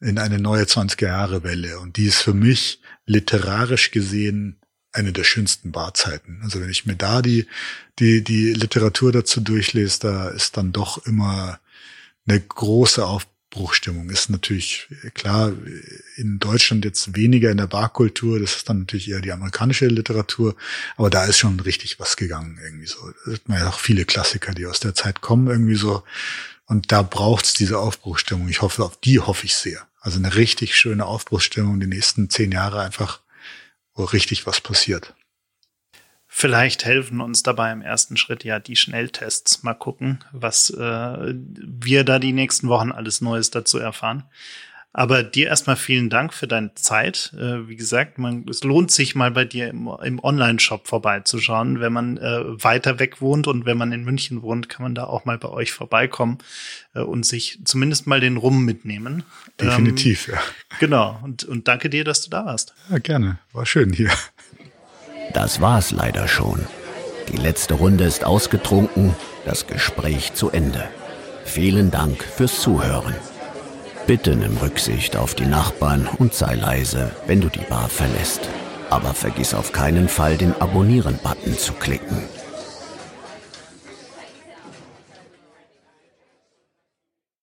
in eine neue 20er Jahre Welle und die ist für mich literarisch gesehen eine der schönsten Barzeiten. Also wenn ich mir da die, die, die Literatur dazu durchlese, da ist dann doch immer eine große Aufbruchstimmung. Ist natürlich klar in Deutschland jetzt weniger in der Barkultur. Das ist dann natürlich eher die amerikanische Literatur. Aber da ist schon richtig was gegangen irgendwie so. Da hat man ja auch viele Klassiker, die aus der Zeit kommen irgendwie so. Und da braucht's diese Aufbruchstimmung. Ich hoffe, auf die hoffe ich sehr. Also eine richtig schöne Aufbruchsstimmung die nächsten zehn Jahre einfach wo richtig was passiert. Vielleicht helfen uns dabei im ersten Schritt ja die Schnelltests. Mal gucken, was äh, wir da die nächsten Wochen alles Neues dazu erfahren. Aber dir erstmal vielen Dank für deine Zeit. Äh, wie gesagt, man, es lohnt sich mal bei dir im, im Online-Shop vorbeizuschauen. Wenn man äh, weiter weg wohnt und wenn man in München wohnt, kann man da auch mal bei euch vorbeikommen äh, und sich zumindest mal den Rum mitnehmen. Definitiv, ähm, ja. Genau. Und, und danke dir, dass du da warst. Ja, gerne. War schön hier. Das war's leider schon. Die letzte Runde ist ausgetrunken, das Gespräch zu Ende. Vielen Dank fürs Zuhören. Bitte nimm Rücksicht auf die Nachbarn und sei leise, wenn du die Bar verlässt. Aber vergiss auf keinen Fall, den Abonnieren-Button zu klicken.